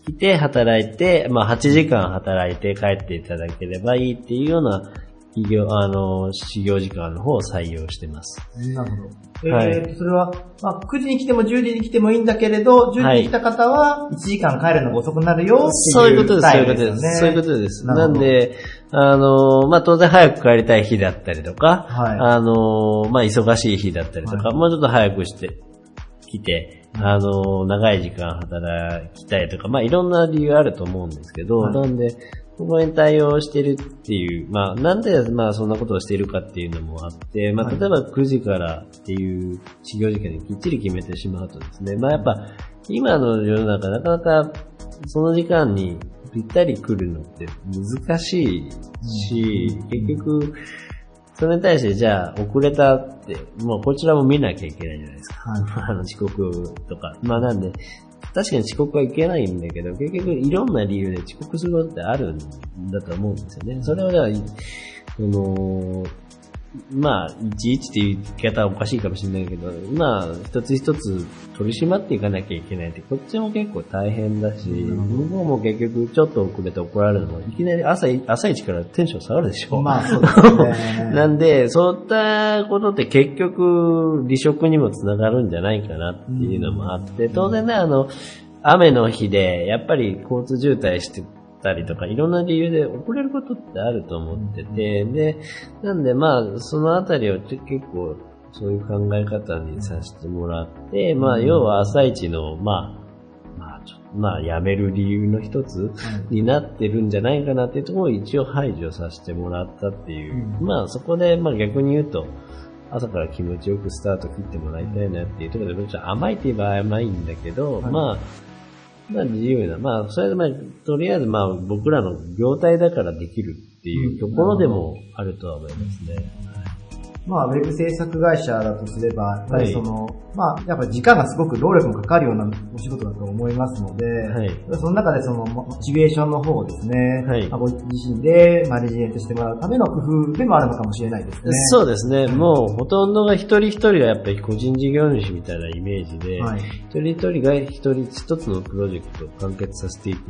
来て働いて、まあ8時間働いて帰っていただければいいっていうような企業、あの、始業時間の方を採用してます。なるほど。はいえーと、それは、まあ、9時に来ても10時に来てもいいんだけれど、10時に来た方は1時間帰るのが遅くなるよっていうそういうことです、そういうことです。そういうことです。なんで、あの、まあ、当然早く帰りたい日だったりとか、はい。あの、まあ、忙しい日だったりとか、はい。もうちょっと早くして、来て、あの、長い時間働きたいとか、まあ、いろんな理由あると思うんですけど、はい。なんで、そこに対応してるっていう、まあ、なんで、まあ、そんなことをしているかっていうのもあって、まあ、はい例えば9時からっていう始業時間にきっちり決めてしまうとですね、まあ、やっぱ、今の世の中、なかなか、その時間にぴったり来るのって難しいし、結局、それに対して、じゃあ、遅れたって、もうこちらも見なきゃいけないじゃないですか。あの、遅刻とか。まあなんで、確かに遅刻はいけないんだけど、結局いろんな理由で遅刻することってあるんだと思うんですよね。それは、その、まあ、いちいちっていう言い方はおかしいかもしれないけど、まあ、一つ一つ取り締まっていかなきゃいけないって、こっちも結構大変だし、向こうも結局ちょっと遅れて怒られるのも、いきなり朝い、朝一からテンション下がるでしょ。まあ、そうですね。なんで、そういったことって結局、離職にもつながるんじゃないかなっていうのもあって、当然ね、あの、雨の日で、やっぱり交通渋滞してたりとか、いろんな理由で遅れることってあると思ってて、で、なんでまあ、そのあたりを結構、そういう考え方にさせてもらって、まあ、要は朝一の、まあ、まあ、ちょまあ、辞める理由の一つになってるんじゃないかなっていうところを一応排除させてもらったっていう。まあ、そこで、まあ逆に言うと、朝から気持ちよくスタート切ってもらいたいなっていうところで、ちょっと甘いって言えば甘いんだけど、まあ、まあ自由な、まあ、それでまあ、とりあえずまあ僕らの業態だからできるっていうところでもあるとは思いますね。まあ、ウェブ制作会社だとすれば、やっぱりその、まあ、やっぱ時間がすごく労力もかかるようなお仕事だと思いますので、はい。その中でその、モチベーションの方をですね、はい。まあご自身でマネジメントしてもらうための工夫でもあるのかもしれないですね。そうですね。もうほとんどが一人一人がやっぱり個人事業主みたいなイメージで、はい。一人一人が一人一つのプロジェクトを完結させていく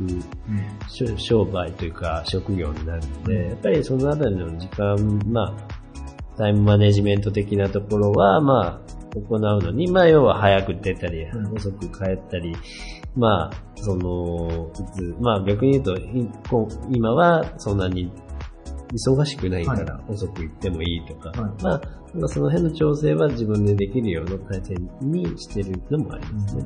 商売というか職業になるので、やっぱりそのあたりの時間、まあ、タイムマネジメント的なところは、まあ、行うのに、まあ、要は早く出たり、遅く帰ったり、まあ、その、まあ逆に言うと、今はそんなに忙しくないから遅く行ってもいいとか、はい。まあ、まあその辺の調整は自分でできるような体制にしてるのもありますね。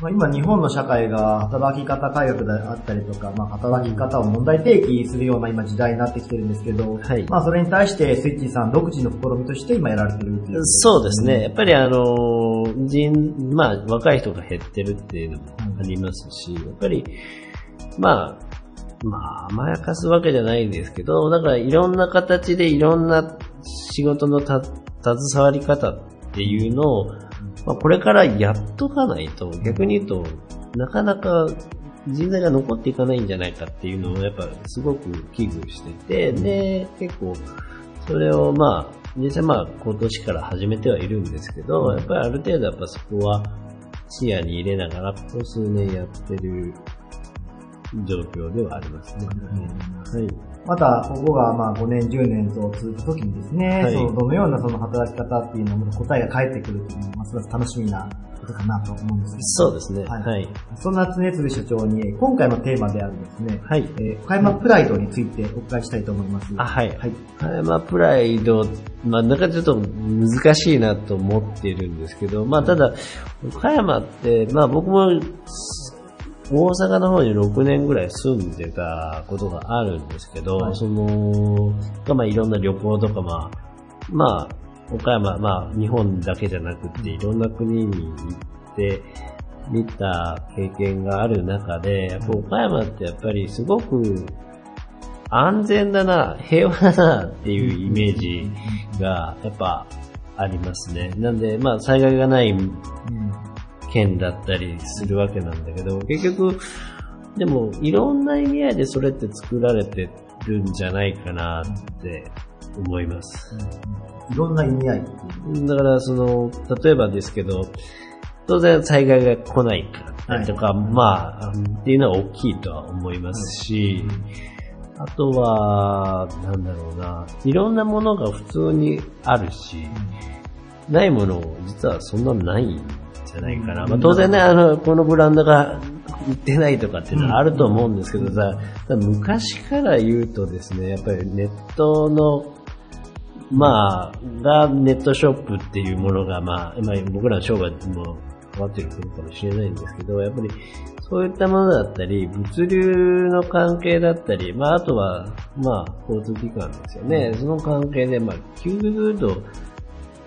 まあ、今日本の社会が働き方改革であったりとか、まあ、働き方を問題提起するような今時代になってきてるんですけど、はいまあそれに対してスイッチーさん独自の試みとして今やられてるっていう。そうですね。やっぱりあの、人、まあ若い人が減ってるっていうのもありますし、やっぱり、まあ、まあ甘やかすわけじゃないんですけど、だからいろんな形でいろんな仕事のた携わり方っていうのを、まあこれからやっとかないと、逆に言うと、なかなか人材が残っていかないんじゃないかっていうのをやっぱすごく危惧してて、で、結構、それをまあ、実際まあ今年から始めてはいるんですけど、やっぱりある程度やっぱそこは視野に入れながら、ここ数年やってる状況ではありますね。はい。また、ここがまあ5年、10年と続くときにですね、はいそのどのようなその働き方っていうのも答えが返ってくるっていうのは、ますます楽しみなことかなと思うんですけど。そうですね。はいはい。そんな常鶴社長に、今回のテーマであるですね、はいえー岡山プライドについてお伺いしたいと思います。あ、はい。はい。葉山プライド、まあ、なんかちょっと難しいなと思っているんですけど、まあ、ただ、岡山って、まあ、僕も、大阪の方に6年ぐらい住んでたことがあるんですけど、はい。その、まあ、いろんな旅行とか、まあ、まあ、岡山、まあ、日本だけじゃなくて、いろんな国に行って、見た経験がある中で、やっぱ岡山ってやっぱりすごく安全だな、平和だなっていうイメージがやっぱありますね。なんで、まあ災害がない県だったりするわけなんだけど、結局、でもいろんな意味合いでそれって作られてるんじゃないかなって思います。いろんな意味合い。だからその、例えばですけど、当然災害が来ないからとか、まあ、っていうのは大きいとは思いますし、あとは、なんだろうな、いろんなものが普通にあるし、ないもの実はそんなないんじゃないかな。まあ、当然ね、あの、このブランドが売ってないとかっていうのはあると思うんですけどさ、昔から言うとですね、やっぱりネットのまあ、がネットショップっていうものが、まあ、今僕らの商売も変わってることかもしれないんですけど、やっぱりそういったものだったり、物流の関係だったり、まあ、あとは、まあ、交通機関ですよね。その関係で、まあ、急に言うと、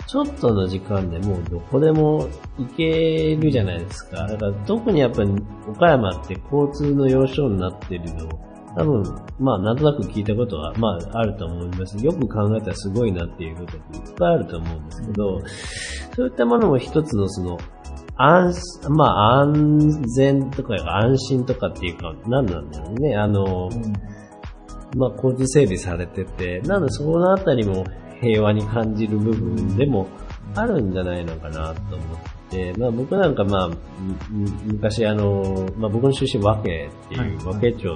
ちょっとの時間でもうどこでも行けるじゃないですか。だから特にやっぱり岡山って交通の要衝になってるの多分、まあ、なんとなく聞いたことは、まあ、あると思います。よく考えたらすごいなっていうことっていっぱいあると思うんですけど、そういったものも一つのその、安、まあ、安全とか安心とかっていうか、何なんだろうね。あの、まあ、交通整備されてて、なのでそこのあたりも平和に感じる部分でもあるんじゃないのかなと思って、まあ僕なんかまあ、む昔あの、まあ僕の出身和気っていう、和気町っていう、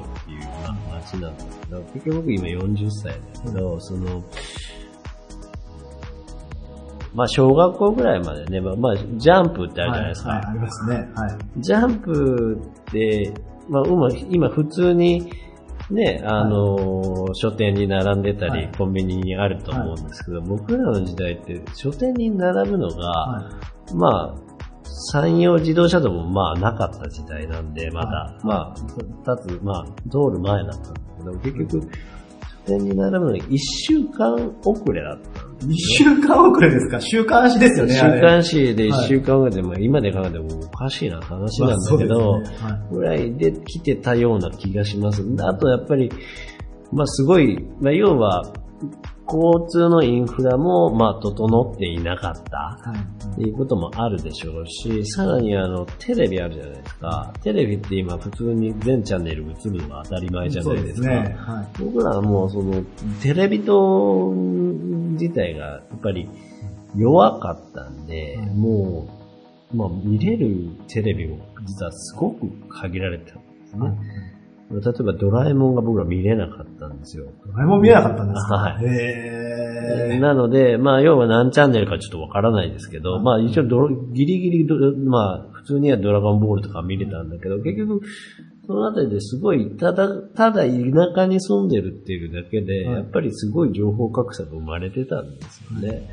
まあ、町なんですけど、結局僕今40歳だけど、その、まあ小学校ぐらいまでね、まあ、まあ、ジャンプってあるじゃないですか。はい、ありますね。はい。ジャンプって、まあ、今、今普通に、ね、あのー書店に並んでたり、はい。コンビニにあると思うんですけど、僕らの時代って書店に並ぶのが、はまあ、山陽自動車道もまあなかった時代なんで、まだ、まあ、立つ、まあ、通る前だったんですけど、結局、書店に並ぶのに1週間遅れだったんです2週間遅れですか？週刊誌ですよね。週刊誌で1週間ぐらいで、まあ今で考えてもおかしいな話なんだけど、ね。はい。ぐらいで来てたような気がします。あとやっぱり、まあすごい、まあ要は、交通のインフラも、まあ整っていなかった。はい。っていうこともあるでしょうし、さらにあの、テレビあるじゃないですか。テレビって今普通に全チャンネル映るのが当たり前じゃないですか。すね。はい。僕らはもうその、テレビ塔自体がやっぱり弱かったんで、もう、まあ見れるテレビも実はすごく限られてたんですね。例えばドラえもんが僕ら見れなかったんですよ。ドラえもん見えなかったんですかはい。なので、まあ要は何チャンネルかちょっとわからないですけど、まあ一応ドロギリギリド、まあ普通にはドラゴンボールとか見れたんだけど、結局そのあたりですごい、ただ、ただ田舎に住んでるっていうだけで、やっぱりすごい情報格差が生まれてたんですよね。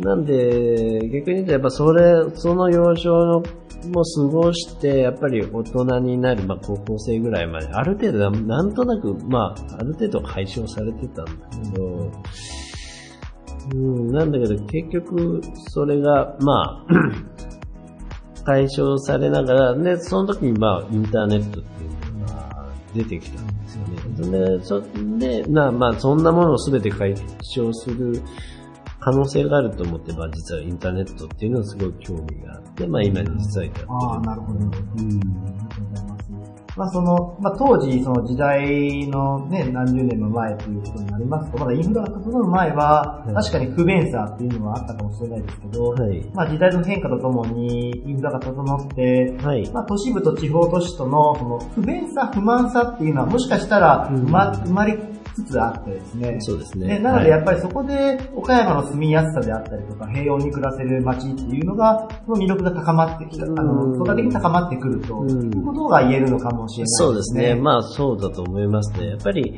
なんで、逆に言うとやっぱそれ、その幼少のも過ごして、やっぱり大人になる、まあ高校生ぐらいまで、ある程度な、んとなく、まあ、ある程度解消されてたんだけど、うん、なんだけど結局、それが、まあ、解消されながら、で、その時にまあ、インターネットっていうのが出てきたんですよね。で、そで、なまあ、そんなものを全て解消する可能性があると思って、まあ、実はインターネットっていうのはすごい興味があって、まあ、今に実は至ってる。ああ、なるほど。うん。ありがとうございます。まあその、まあ当時、その時代のね、何十年も前ということになりますと、まだインフラが整う前は、はい確かに不便さっていうのはあったかもしれないですけど、はい。まあ時代の変化とともにインフラが整って、はい。まあ、都市部と地方都市とのその不便さ、不満さっていうのはもしかしたらうん生ま,、生まれつつあってですね。そうですね。ねなのでやはいっぱりそこで岡山の住みやすさであったりとか平穏に暮らせる街っていうのが、その魅力が高まってきた、あの、うん相対的に高まってくると、うんいうことが言えるのかもしれないそうですね。まあそうだと思いますね。やっぱり、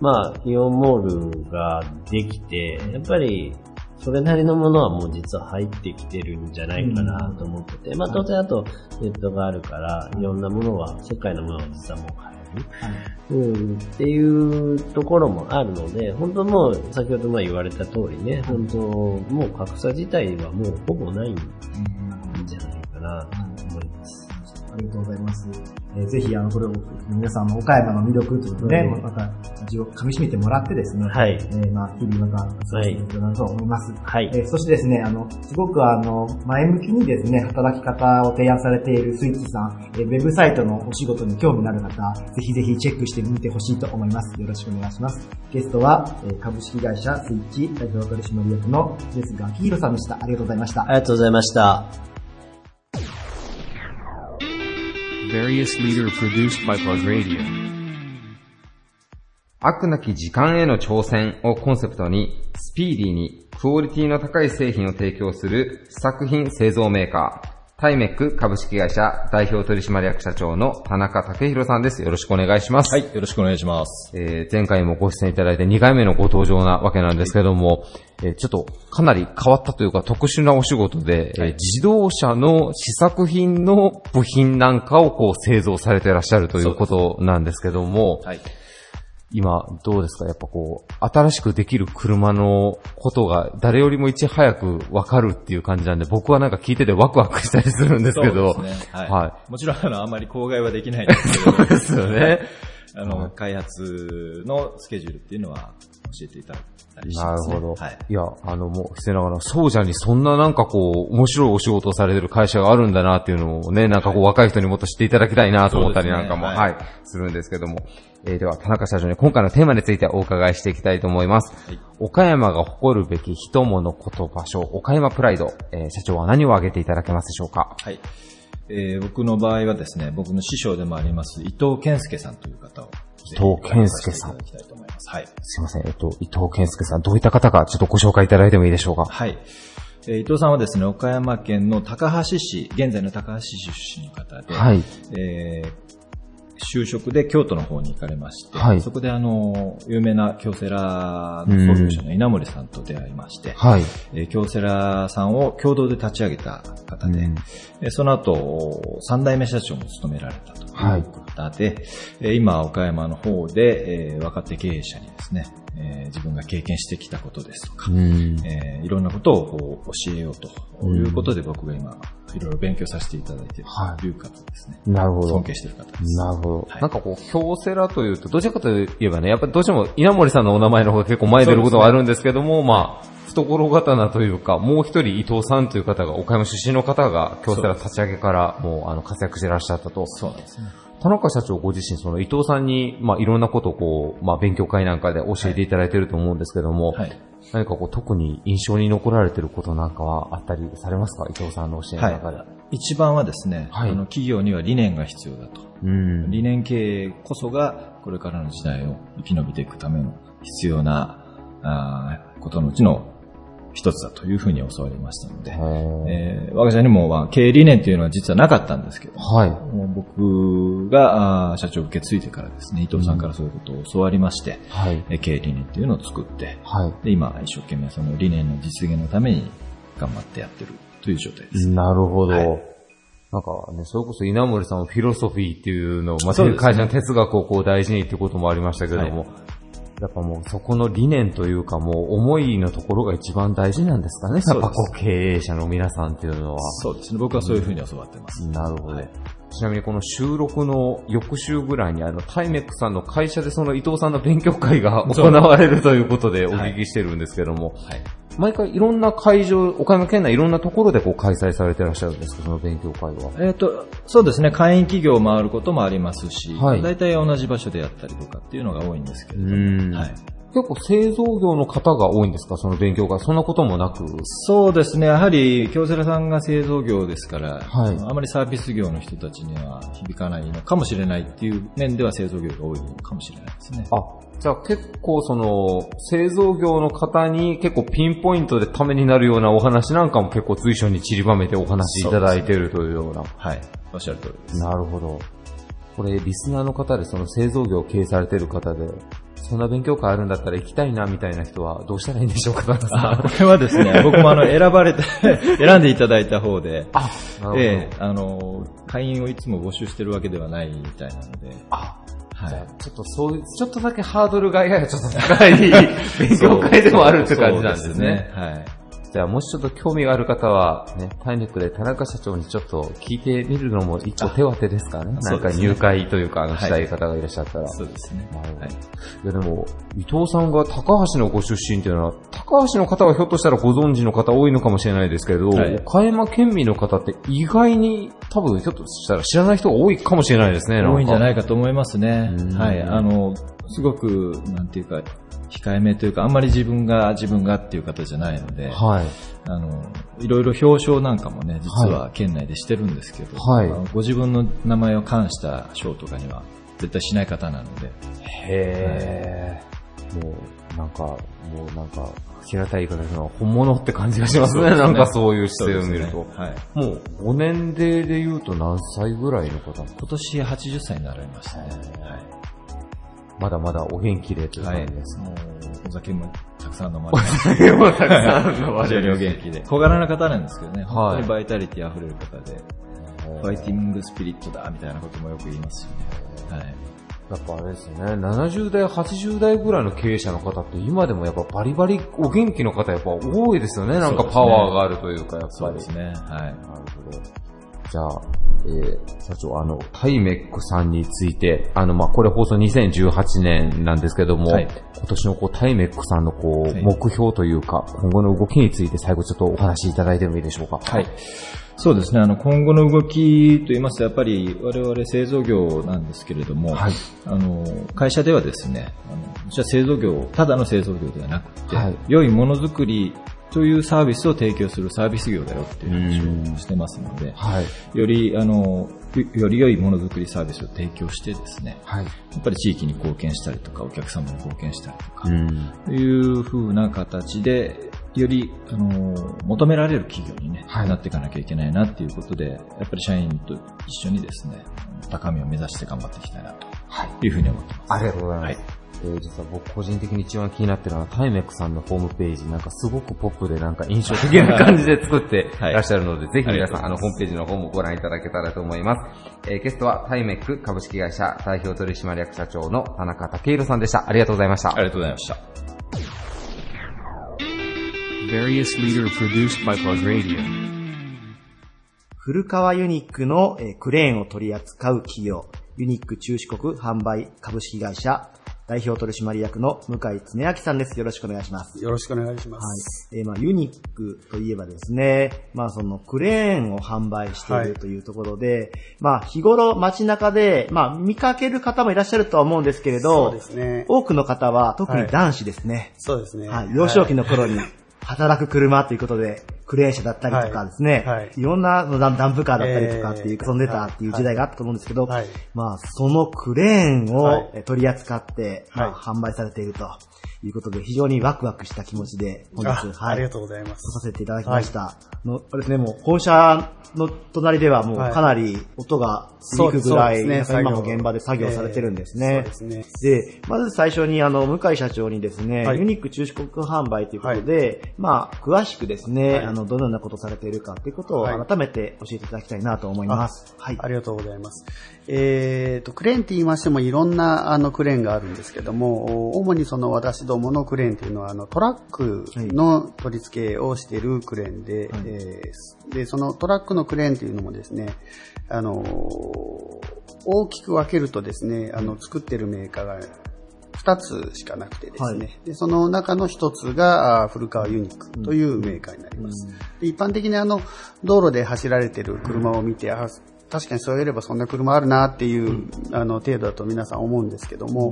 まあ、イオンモールができて、やっぱり、それなりのものはもう実は入ってきてるんじゃないかなと思ってて、まあ当然あとネットがあるから、いろんなものは、世界のものは実はもうね。うん、っていうところもあるので、本当もう、先ほどまあ言われた通りね、本当もう格差自体はもうほぼないんじゃないかなと思います。ありがとうございます。えーぜひ、あの、これを皆さんの岡山の魅力ということで、うんまた味を噛み締めてもらってですね、はいえーまあ、日々また活動していけたらなと思います。はい。えーそしてですね、あの、すごくあの、前向きにですね、働き方を提案されているスイッチさん、えーウェブサイトのお仕事に興味のある方、ぜひぜひチェックしてみてほしいと思います。よろしくお願いします。ゲストは、えー株式会社スイッチ代表取締役のですが、きひろさんでした。ありがとうございましたあ。りがとうございました。Various leader produced by Plug Radio. 悪なき時間への挑戦をコンセプトに、スピーディーにクオリティの高い製品を提供する試作品製造メーカー、タイメック株式会社代表取締役社長の田中武宏さんです。よろしくお願いします。はい、よろしくお願いします。えー前回もご出演いただいて2回目のご登場なわけなんですけども、えーちょっとかなり変わったというか特殊なお仕事で、えー自動車の試作品の部品なんかをこう製造されてらっしゃるということなんですけども、はい。今どうですか？やっぱこう、新しくできる車のことが誰よりもいち早くわかるっていう感じなんで、僕はなんか聞いててワクワクしたりするんですけど、そうですね。はい。はもちろん、あの、あまり口外はできないんですけど、そうですよね。あの、開発のスケジュールっていうのは教えていただいたりします、ね。なるほど。はい。いや、あの、もう、失礼ながら、そうじゃにそんななんかこう、面白いお仕事をされてる会社があるんだなっていうのをね、なんかこう、若い人にもっと知っていただきたいなと思ったりなんかも、そうですねはい、するんですけども。えーでは、田中社長に今回のテーマについてお伺いしていきたいと思います。はい岡山が誇るべき人物こと場所、岡山プライド、えー社長は何を挙げていただけますでしょうか？はい。えー僕の場合はですね、僕の師匠でもあります、伊藤健介さんという方を。伊藤健介さんいただきたいと思います。はい。すいません、えっと、伊藤健介さん、どういった方かちょっとご紹介いただいてもいいでしょうか？はい。えー伊藤さんはですね、岡山県の高橋市、現在の高橋市出身の方で、はい。えー就職で京都の方に行かれまして、はい。そこであの、有名な京セラの創業者の稲森さんと出会いまして、はい。えー京セラさんを共同で立ち上げた方で、うん。えーその後、三代目社長も務められたとはい。いう方で、えー今、岡山の方で、えー若手経営者にですね、えー自分が経験してきたことですとか、うん。えーいろんなことをこう教えようということで、僕が今、いろいろ勉強させていただいているはいという方ですね。なるほど。尊敬している方です。なるほど。はいなんかこう、京セラというと、どちらかといえばね、やっぱりどうしても稲森さんのお名前の方が結構前に出ることがあるんですけども、まあ、懐刀というか、もう一人伊藤さんという方が、岡山出身の方が京セラ立ち上げからもうあの活躍してらっしゃったと。そうなんですね。田中社長ご自身、その伊藤さんに、まあいろんなことをこう、まあ勉強会なんかで教えていただいてると思うんですけども、はい。何かこう特に印象に残られてることなんかはあったりされますか？伊藤さんの教えの中で。はい。一番はですね、はいあの企業には理念が必要だと。うん。理念経営こそがこれからの時代を生き延びていくための必要なあーことのうちの一つだというふうに教わりましたので、えー我が社にも、まあ、経営理念というのは実はなかったんですけど、はい。もう僕があー社長を受け継いでからですね、伊藤さんからそういうことを教わりまして、はい。えー経営理念というのを作って、はい。で今一生懸命その理念の実現のために頑張ってやってるという状態です。なるほど。はいなんかね、それこそ稲森さんはフィロソフィーっていうのを、まあ、会社の哲学をこう大事にっていうこともありましたけども、はいやっぱもうそこの理念というかもう思いのところが一番大事なんですかね。やっぱこう経営者の皆さんっていうのは。そうですね。僕はそういうふうに教わってます。なるほど。はいちなみにこの収録の翌週ぐらいにあのタイメックさんの会社でその伊藤さんの勉強会が行われるということでお聞きしてるんですけども、はい。毎回いろんな会場、岡山県内いろんなところでこう開催されてらっしゃるんですか、その勉強会は。えっ、と、そうですね。会員企業を回ることもありますし、はい大体同じ場所でやったりとかっていうのが多いんですけれどうんも、はい。結構製造業の方が多いんですかその勉強会。そんなこともなく？そうですね。やはり、京セラさんが製造業ですから、はいあまりサービス業の人たちには響かないのかもしれないっていう面では製造業が多いのかもしれないですね。あ、じゃあ結構その、製造業の方に結構ピンポイントでためになるようなお話なんかも結構随所に散りばめてお話しいただいているというような。はい。おっしゃる通りです。なるほど。これ、リスナーの方でその製造業を経営されている方で、そんな勉強会あるんだったら行きたいなみたいな人はどうしたらいいんでしょうか？あこれはですね、僕もあの、選ばれて、選んでいただいた方で、あ。ええあの、会員をいつも募集してるわけではないみたいなので、あ、はい。ちょっとそういう、ちょっとだけハードルがややちょっと高い 勉強会でもあるって感じなんですね。そうはい。じゃあもしちょっと興味がある方は、ね、タイネックで田中社長にちょっと聞いてみるのも一個手当てですかね。なんか入会というか、あの、はいしたい方がいらっしゃったら。そうですね。なるほどはい。いやでも、伊藤さんが高橋のご出身っていうのは、高橋の方はひょっとしたらご存知の方多いのかもしれないですけど、はい岡山県民の方って意外に多分ひょっとしたら知らない人が多いかもしれないですね。多いんじゃいないかと思いますねうん。はい。あの、すごく、なんていうか、控えめというか、あんまり自分が自分がっていう方じゃないので、はい。あの、いろいろ表彰なんかもね、実は県内でしてるんですけど、はいご自分の名前を冠した賞とかには絶対しない方なので。へー。もう、なんか、もうなんか、平たい言い方で本物って感じがしますね。なんかそういう姿勢を見ると。ねはい。もう5年でで言うと何歳ぐらいの方今年80歳になられましたね。まだまだお元気でというはい。はい。感じです。もう、お酒もたくさん飲まれて。でもたくさん飲ま非常にお元気で。小柄な方なんですけどね、はい本当にバイタリティ溢れる方で、ファイティングスピリットだ、みたいなこともよく言いますしね。はい。やっぱあれですね、70代、80代ぐらいの経営者の方って今でもやっぱバリバリお元気の方やっぱ多いですよね。なんかパワーがあるというか、やっぱり。そうですね。はい。なるほど。じゃあ、えー、社長、あの、タイメックさんについて、あの、まあ、これ放送2018年なんですけども、はい今年のこう、タイメックさんのこう、はい目標というか、今後の動きについて最後ちょっとお話しいただいてもいいでしょうか？はい。そうですね。あの、今後の動きと言いますと、やっぱり我々製造業なんですけれども、はいあの、会社ではですね、あの、うちは製造業、ただの製造業ではなくて、はい良いものづくりというサービスを提供するサービス業だよっていう話をしてますので、はい。より、あの、よより良いものづくりサービスを提供してですね、はい。やっぱり地域に貢献したりとか、お客様に貢献したりとか、うん。という風な形で、より、あの、求められる企業に、ねはいなっていかなきゃいけないなっていうことで、やっぱり社員と一緒にですね、高みを目指して頑張っていきたいなというふうに思ってます。ありがとうございます。はいえー実は僕個人的に一番気になってるのは、タイメックさんのホームページ、なんかすごくポップでなんか印象的な感じで作っていらっしゃるので、ぜひ皆さん、あの、ホームページの方もご覧いただけたらと思います。えーゲストはタイメック株式会社代表取締役社長の田中武宏さんでした。ありがとうございました。ありがとうございました。Various leader produced by Plug Radio. 古川ユニックのえークレーンを取り扱う企業、ユニック中四国販売株式会社代表取締役の向井恒明さんです。よろしくお願いします。よろしくお願いしまはいす。。えーまあ、ユニックといえばですね、まあ、そのクレーンを販売していはいるというところで、まあ、日頃街中で、まあ、見かける方もいらっしゃるとは思うんですけれど、そうですね。多くの方は、特に男子ですね。そうですね。はい。幼少期の頃に働く車ということで、クレーン車だったりとかですね、はい。はい。いろんなダンダンプカーだったりとかっていう、えー遊んでたっていう時代があったと思うんですけど、はい。まあ、そのクレーンはい。をえ取り扱って、まあ、はい。販売されているということで、非常にワクワクした気持ちで、本日、あはい。ありがとうございます。させていただきました。のあれですね、もう本社の隣ではもうはいかなり音が響くぐらい、そうですねなんか今も現場で作業されてるんですね。えーそうですね。で、まず最初にあの、向井社長にですね、はいユニック中四国販売ということで、まあ、詳しくですね、はいあの、どのようなことをされているかということをはい改めて教えていただきたいなと思います。はい。ありがとうございます。えーと、クレーンって言いましてもいろんなあのクレーンがあるんですけども、お主にその私どものクレーンというのはあのトラックの取り付けをしているクレーンで、えーで、そのトラックのクレーンというのもですね、あの大きく分けるとですね、あの作ってるメーカーが2つしかなくてですね、でその中の1つがあ古川ユニックというメーカーになります。で一般的にあの道路で走られてる車を見て、あ確かにそういえばそんな車あるなっていう、あの程度だと皆さん思うんですけども、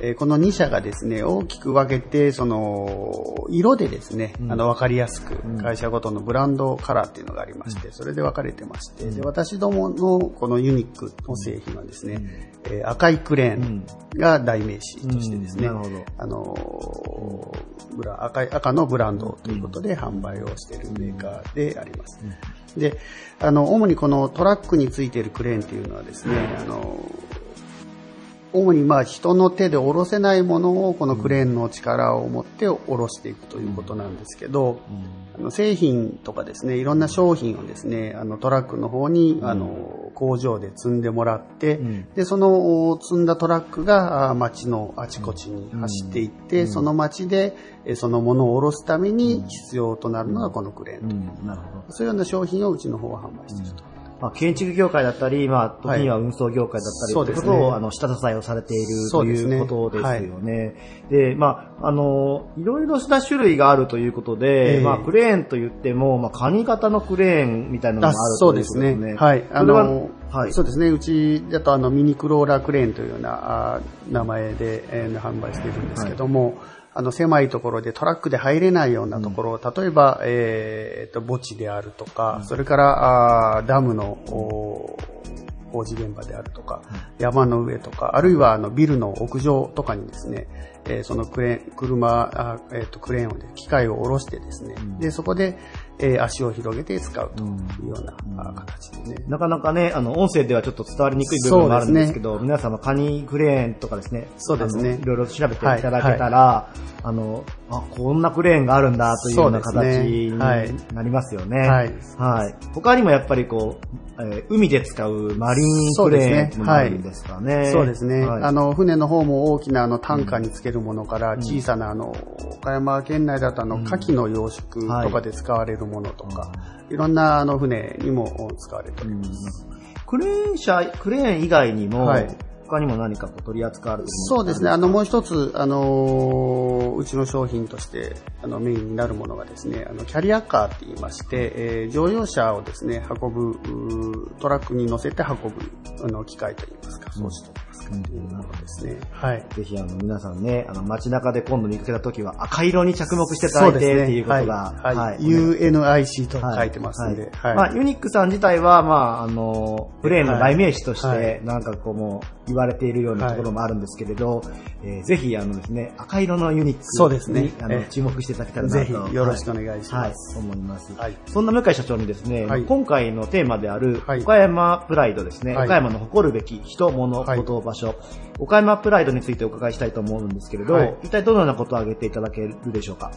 えーこの2社がですね、大きく分けて、その、色でですね、あの、わかりやすく、会社ごとのブランドカラーっていうのがありまして、それで分かれてまして、で、私どものこのユニックの製品はですね、えー赤いクレーンが代名詞としてですね、あの赤い赤のブランドということで販売をしているメーカーであります。で、あの、主にこのトラックについているクレーンっていうのはですね、あの、主にまあ人の手で下ろせないものをこのクレーンの力を持って下ろしていくということなんですけど、あの製品とかですね、いろんな商品をですね、あのトラックの方に、あの工場で積んでもらって、で、その積んだトラックがあ街のあちこちに走っていって、その街でえそのものを下ろすために必要となるのがこのクレーンと。うん、なるほど。そういうような商品をうちの方は販売していると。まあ、建築業界だったり、まあ、時には運送業界だったり、そうですねということを、あの、下支えをされているということですよね。でまあ、あの、いろいろした種類があるということで、ええまあ、クレーンと言っても、まあ、カニ型のクレーンみたいなのがあるそうでということですね。すね。はい。あの、はい。そうですね。うちだとあのミニクローラークレーンというようなあ名前で、えー販売しているんですけども、あの狭いところでトラックで入れないようなところ、例えば、えー、と墓地であるとか、それからあーダムのお工事現場であるとか、山の上とか、あるいはあのビルの屋上とかにですね、えーそのクレーン、車、あえっ、と、クレーンをで、機械を下ろしてですね、で、そこで、えー足を広げて使うというような、あ形でね。なかなかね、あの、音声ではちょっと伝わりにくい部分もあるんですけど、皆さんのカニクレーンとかですね、そうですね。いろいろ調べてい。ただけたら、あの、あ、こんなクレーンがあるんだというような形にね。はい。なりますよね。はい。はい。他にもやっぱりこう、えー海で使うマリンクレーンもあるんですかね。そうですね。はい。あの、船の方も大きなあの、タンカーにつけるものから、小さなあの、岡山県内だとあの、牡蠣の養殖とかで使われるものとか、いろんなあの、船にも使われております。クレーン車、クレーン以外にも、はい。他にも何かこう取り扱われてるそうですね。あの、もう一つ、あのーうちの商品として、あの、メインになるものがですね、あの、キャリアカーって言いまして、えー乗用車をですね、運ぶ、トラックに乗せて運ぶ、あの、機械といいますか、装置といいうものですね。はい。ぜひあの皆さんね、あの街中で今度見かけた時は赤色に着目していただいてっていうことが、はい。はいはい UNIC と書いてますんで、はい。まあ、ユニックさん自体は、まあ、あの、プレーンの代名詞としはいて、なんかこうもう言われているようなところもあるんですけれど、えーぜひあのですね、赤色のユニックそうですね。にあのええ。注目していただけたらなと。ぜひよろしくお願いします。はい、はい思います。はい。そんな向井社長にですね、はい。今回のテーマである、はい。岡山プライドですね、はい。岡山の誇るべき人、物、はい。こと、場所、岡山プライドについてお伺いしたいと思うんですけれど、はい。一体どのようなことを挙げていただけるでしょうか？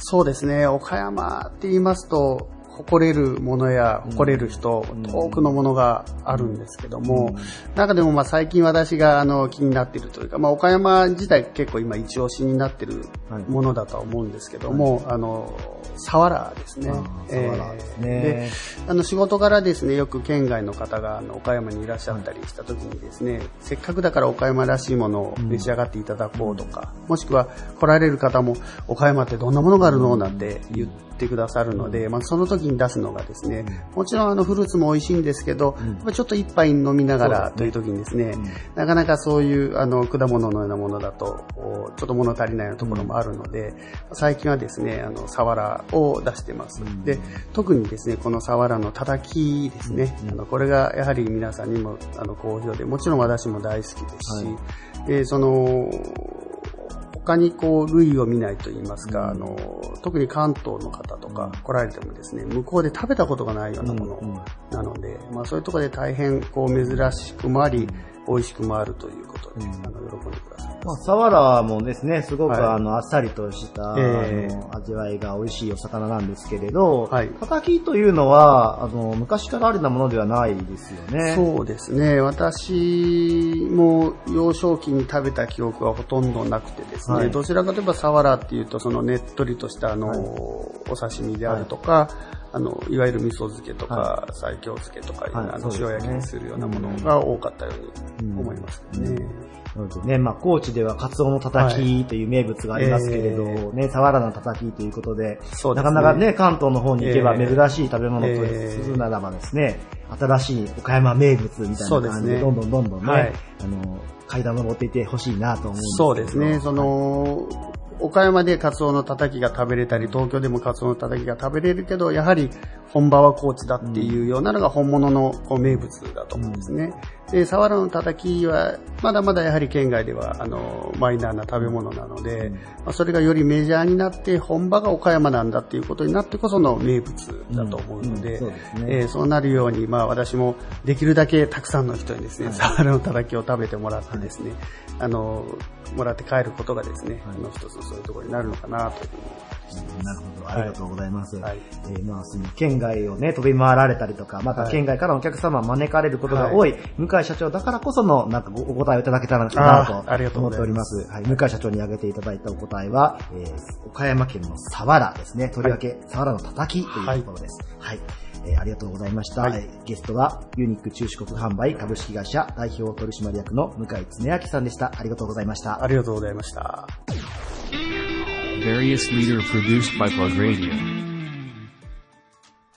そうですね、岡山って言いますと、誇れるものや誇れる人、多くのものがあるんですけども、中でもまあ最近私があの気になっているというか、まあ、岡山自体結構今一押しになっているものだとは思うんですけども、あの、サワラですね。サワラであの仕事柄ですね、よく県外の方があの岡山にいらっしゃったりした時にですね、せっかくだから岡山らしいものを召し上がっていただこうとか、もしくは来られる方も岡山ってどんなものがあるの？なんて言ってくださるので、まあ、その時に出すのがですね、もちろんあのフルーツも美味しいんですけど、やっぱちょっと一杯飲みながらという時にですね、なかなかそういうあの果物のようなものだと、ちょっと物足りないようなところもあるので、最近はですね、あの、サワラを出してます。で、特にですね、このサワラのたたきですね、あの、これがやはり皆さんにもあの好評で、もちろん私も大好きですし、で、その、他にこう類を見ないと言いますか、あの特に関東の方とか来られてもですね向こうで食べたことがないようなものなので、まあ、そういうところで大変こう珍しくもあり、美味しくもあるということで、あの喜んでください。まあ、サワラもですね、すごく、はい。あの、あっさりとした、ええ。あの、味わいが美味しいお魚なんですけれど、はい。たたきというのは、あの、昔からあるようなものではないですよね。そうですね。私も幼少期に食べた記憶はほとんどなくてですね、はい。どちらかといえばサワラっていうとそのねっとりとしたあの、お刺身であるとか、あの、いわゆる味噌漬けとか、西京漬けとかあの塩焼きにするようなものが多かったように思いますね。ね、まあ、高知ではカツオのたたきという名物がありますけれど、えね、サワラのたたきということで、ですね。なかなかね、関東の方に行けばええ珍しい食べ物とええするならばですね、新しい岡山名物みたいな感じで、どんどんどんどんね、はい。あの、階段登っていってほしいなと思うんですけそうどですね。その、岡山でカツオのたたきが食べれたり、東京でもカツオのたたきが食べれるけど、やはり本場は高知だっていうようなのが本物のこう名物だと思うんですね。で、サワラのたたきは、まだまだやはり県外では、あの、マイナーな食べ物なので、まあ、それがよりメジャーになって、本場が岡山なんだっていうことになってこその名物だと思うので、えーそうなるように、まあ私もできるだけたくさんの人にですね、サワラのたたきを食べてもらってですね、あの、もらって帰ることがですね、あの、一つそういうところになるのかなというふうに思います。なるほど、ありがとうございます。はいえーまあ、その県外をね、飛び回られたりとか、またはい県外からのお客様を招かれることが多い、向井社長だからこその、なんかごお答えをいただけたらなとありがとう思っておりございまますす。はい、向井社長に挙げていただいたお答えは、えー岡山県のサワラですね。とりわけ、サワラのたたきというところです。はい。えーありがとうございました。はいえーゲストは、ユニック中四国販売株式会社代表取締役の向井恒明さんでした。ありがとうございました。ありがとうございました。Various leader produced by Plug Radio.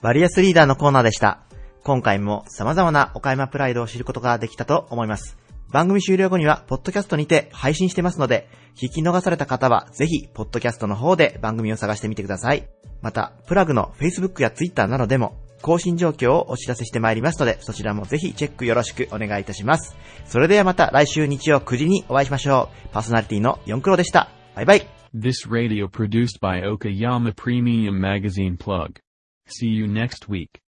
バリアスリーダーのコーナーでした。今回も様々な岡山プライドを知ることができたと思います。番組終了後には、ポッドキャストにて配信してますので、聞き逃された方は、ぜひ、ポッドキャストの方で番組を探してみてください。また、プラグの Facebook や Twitter などでも、更新状況をお知らせしてまいりますので、そちらもぜひチェックよろしくお願いいたします。それではまた来週日曜9時にお会いしましょう。パーソナリティの4クロでした。バイバイ。This radio produced by Okayama Premium Magazine Plug. See you next week.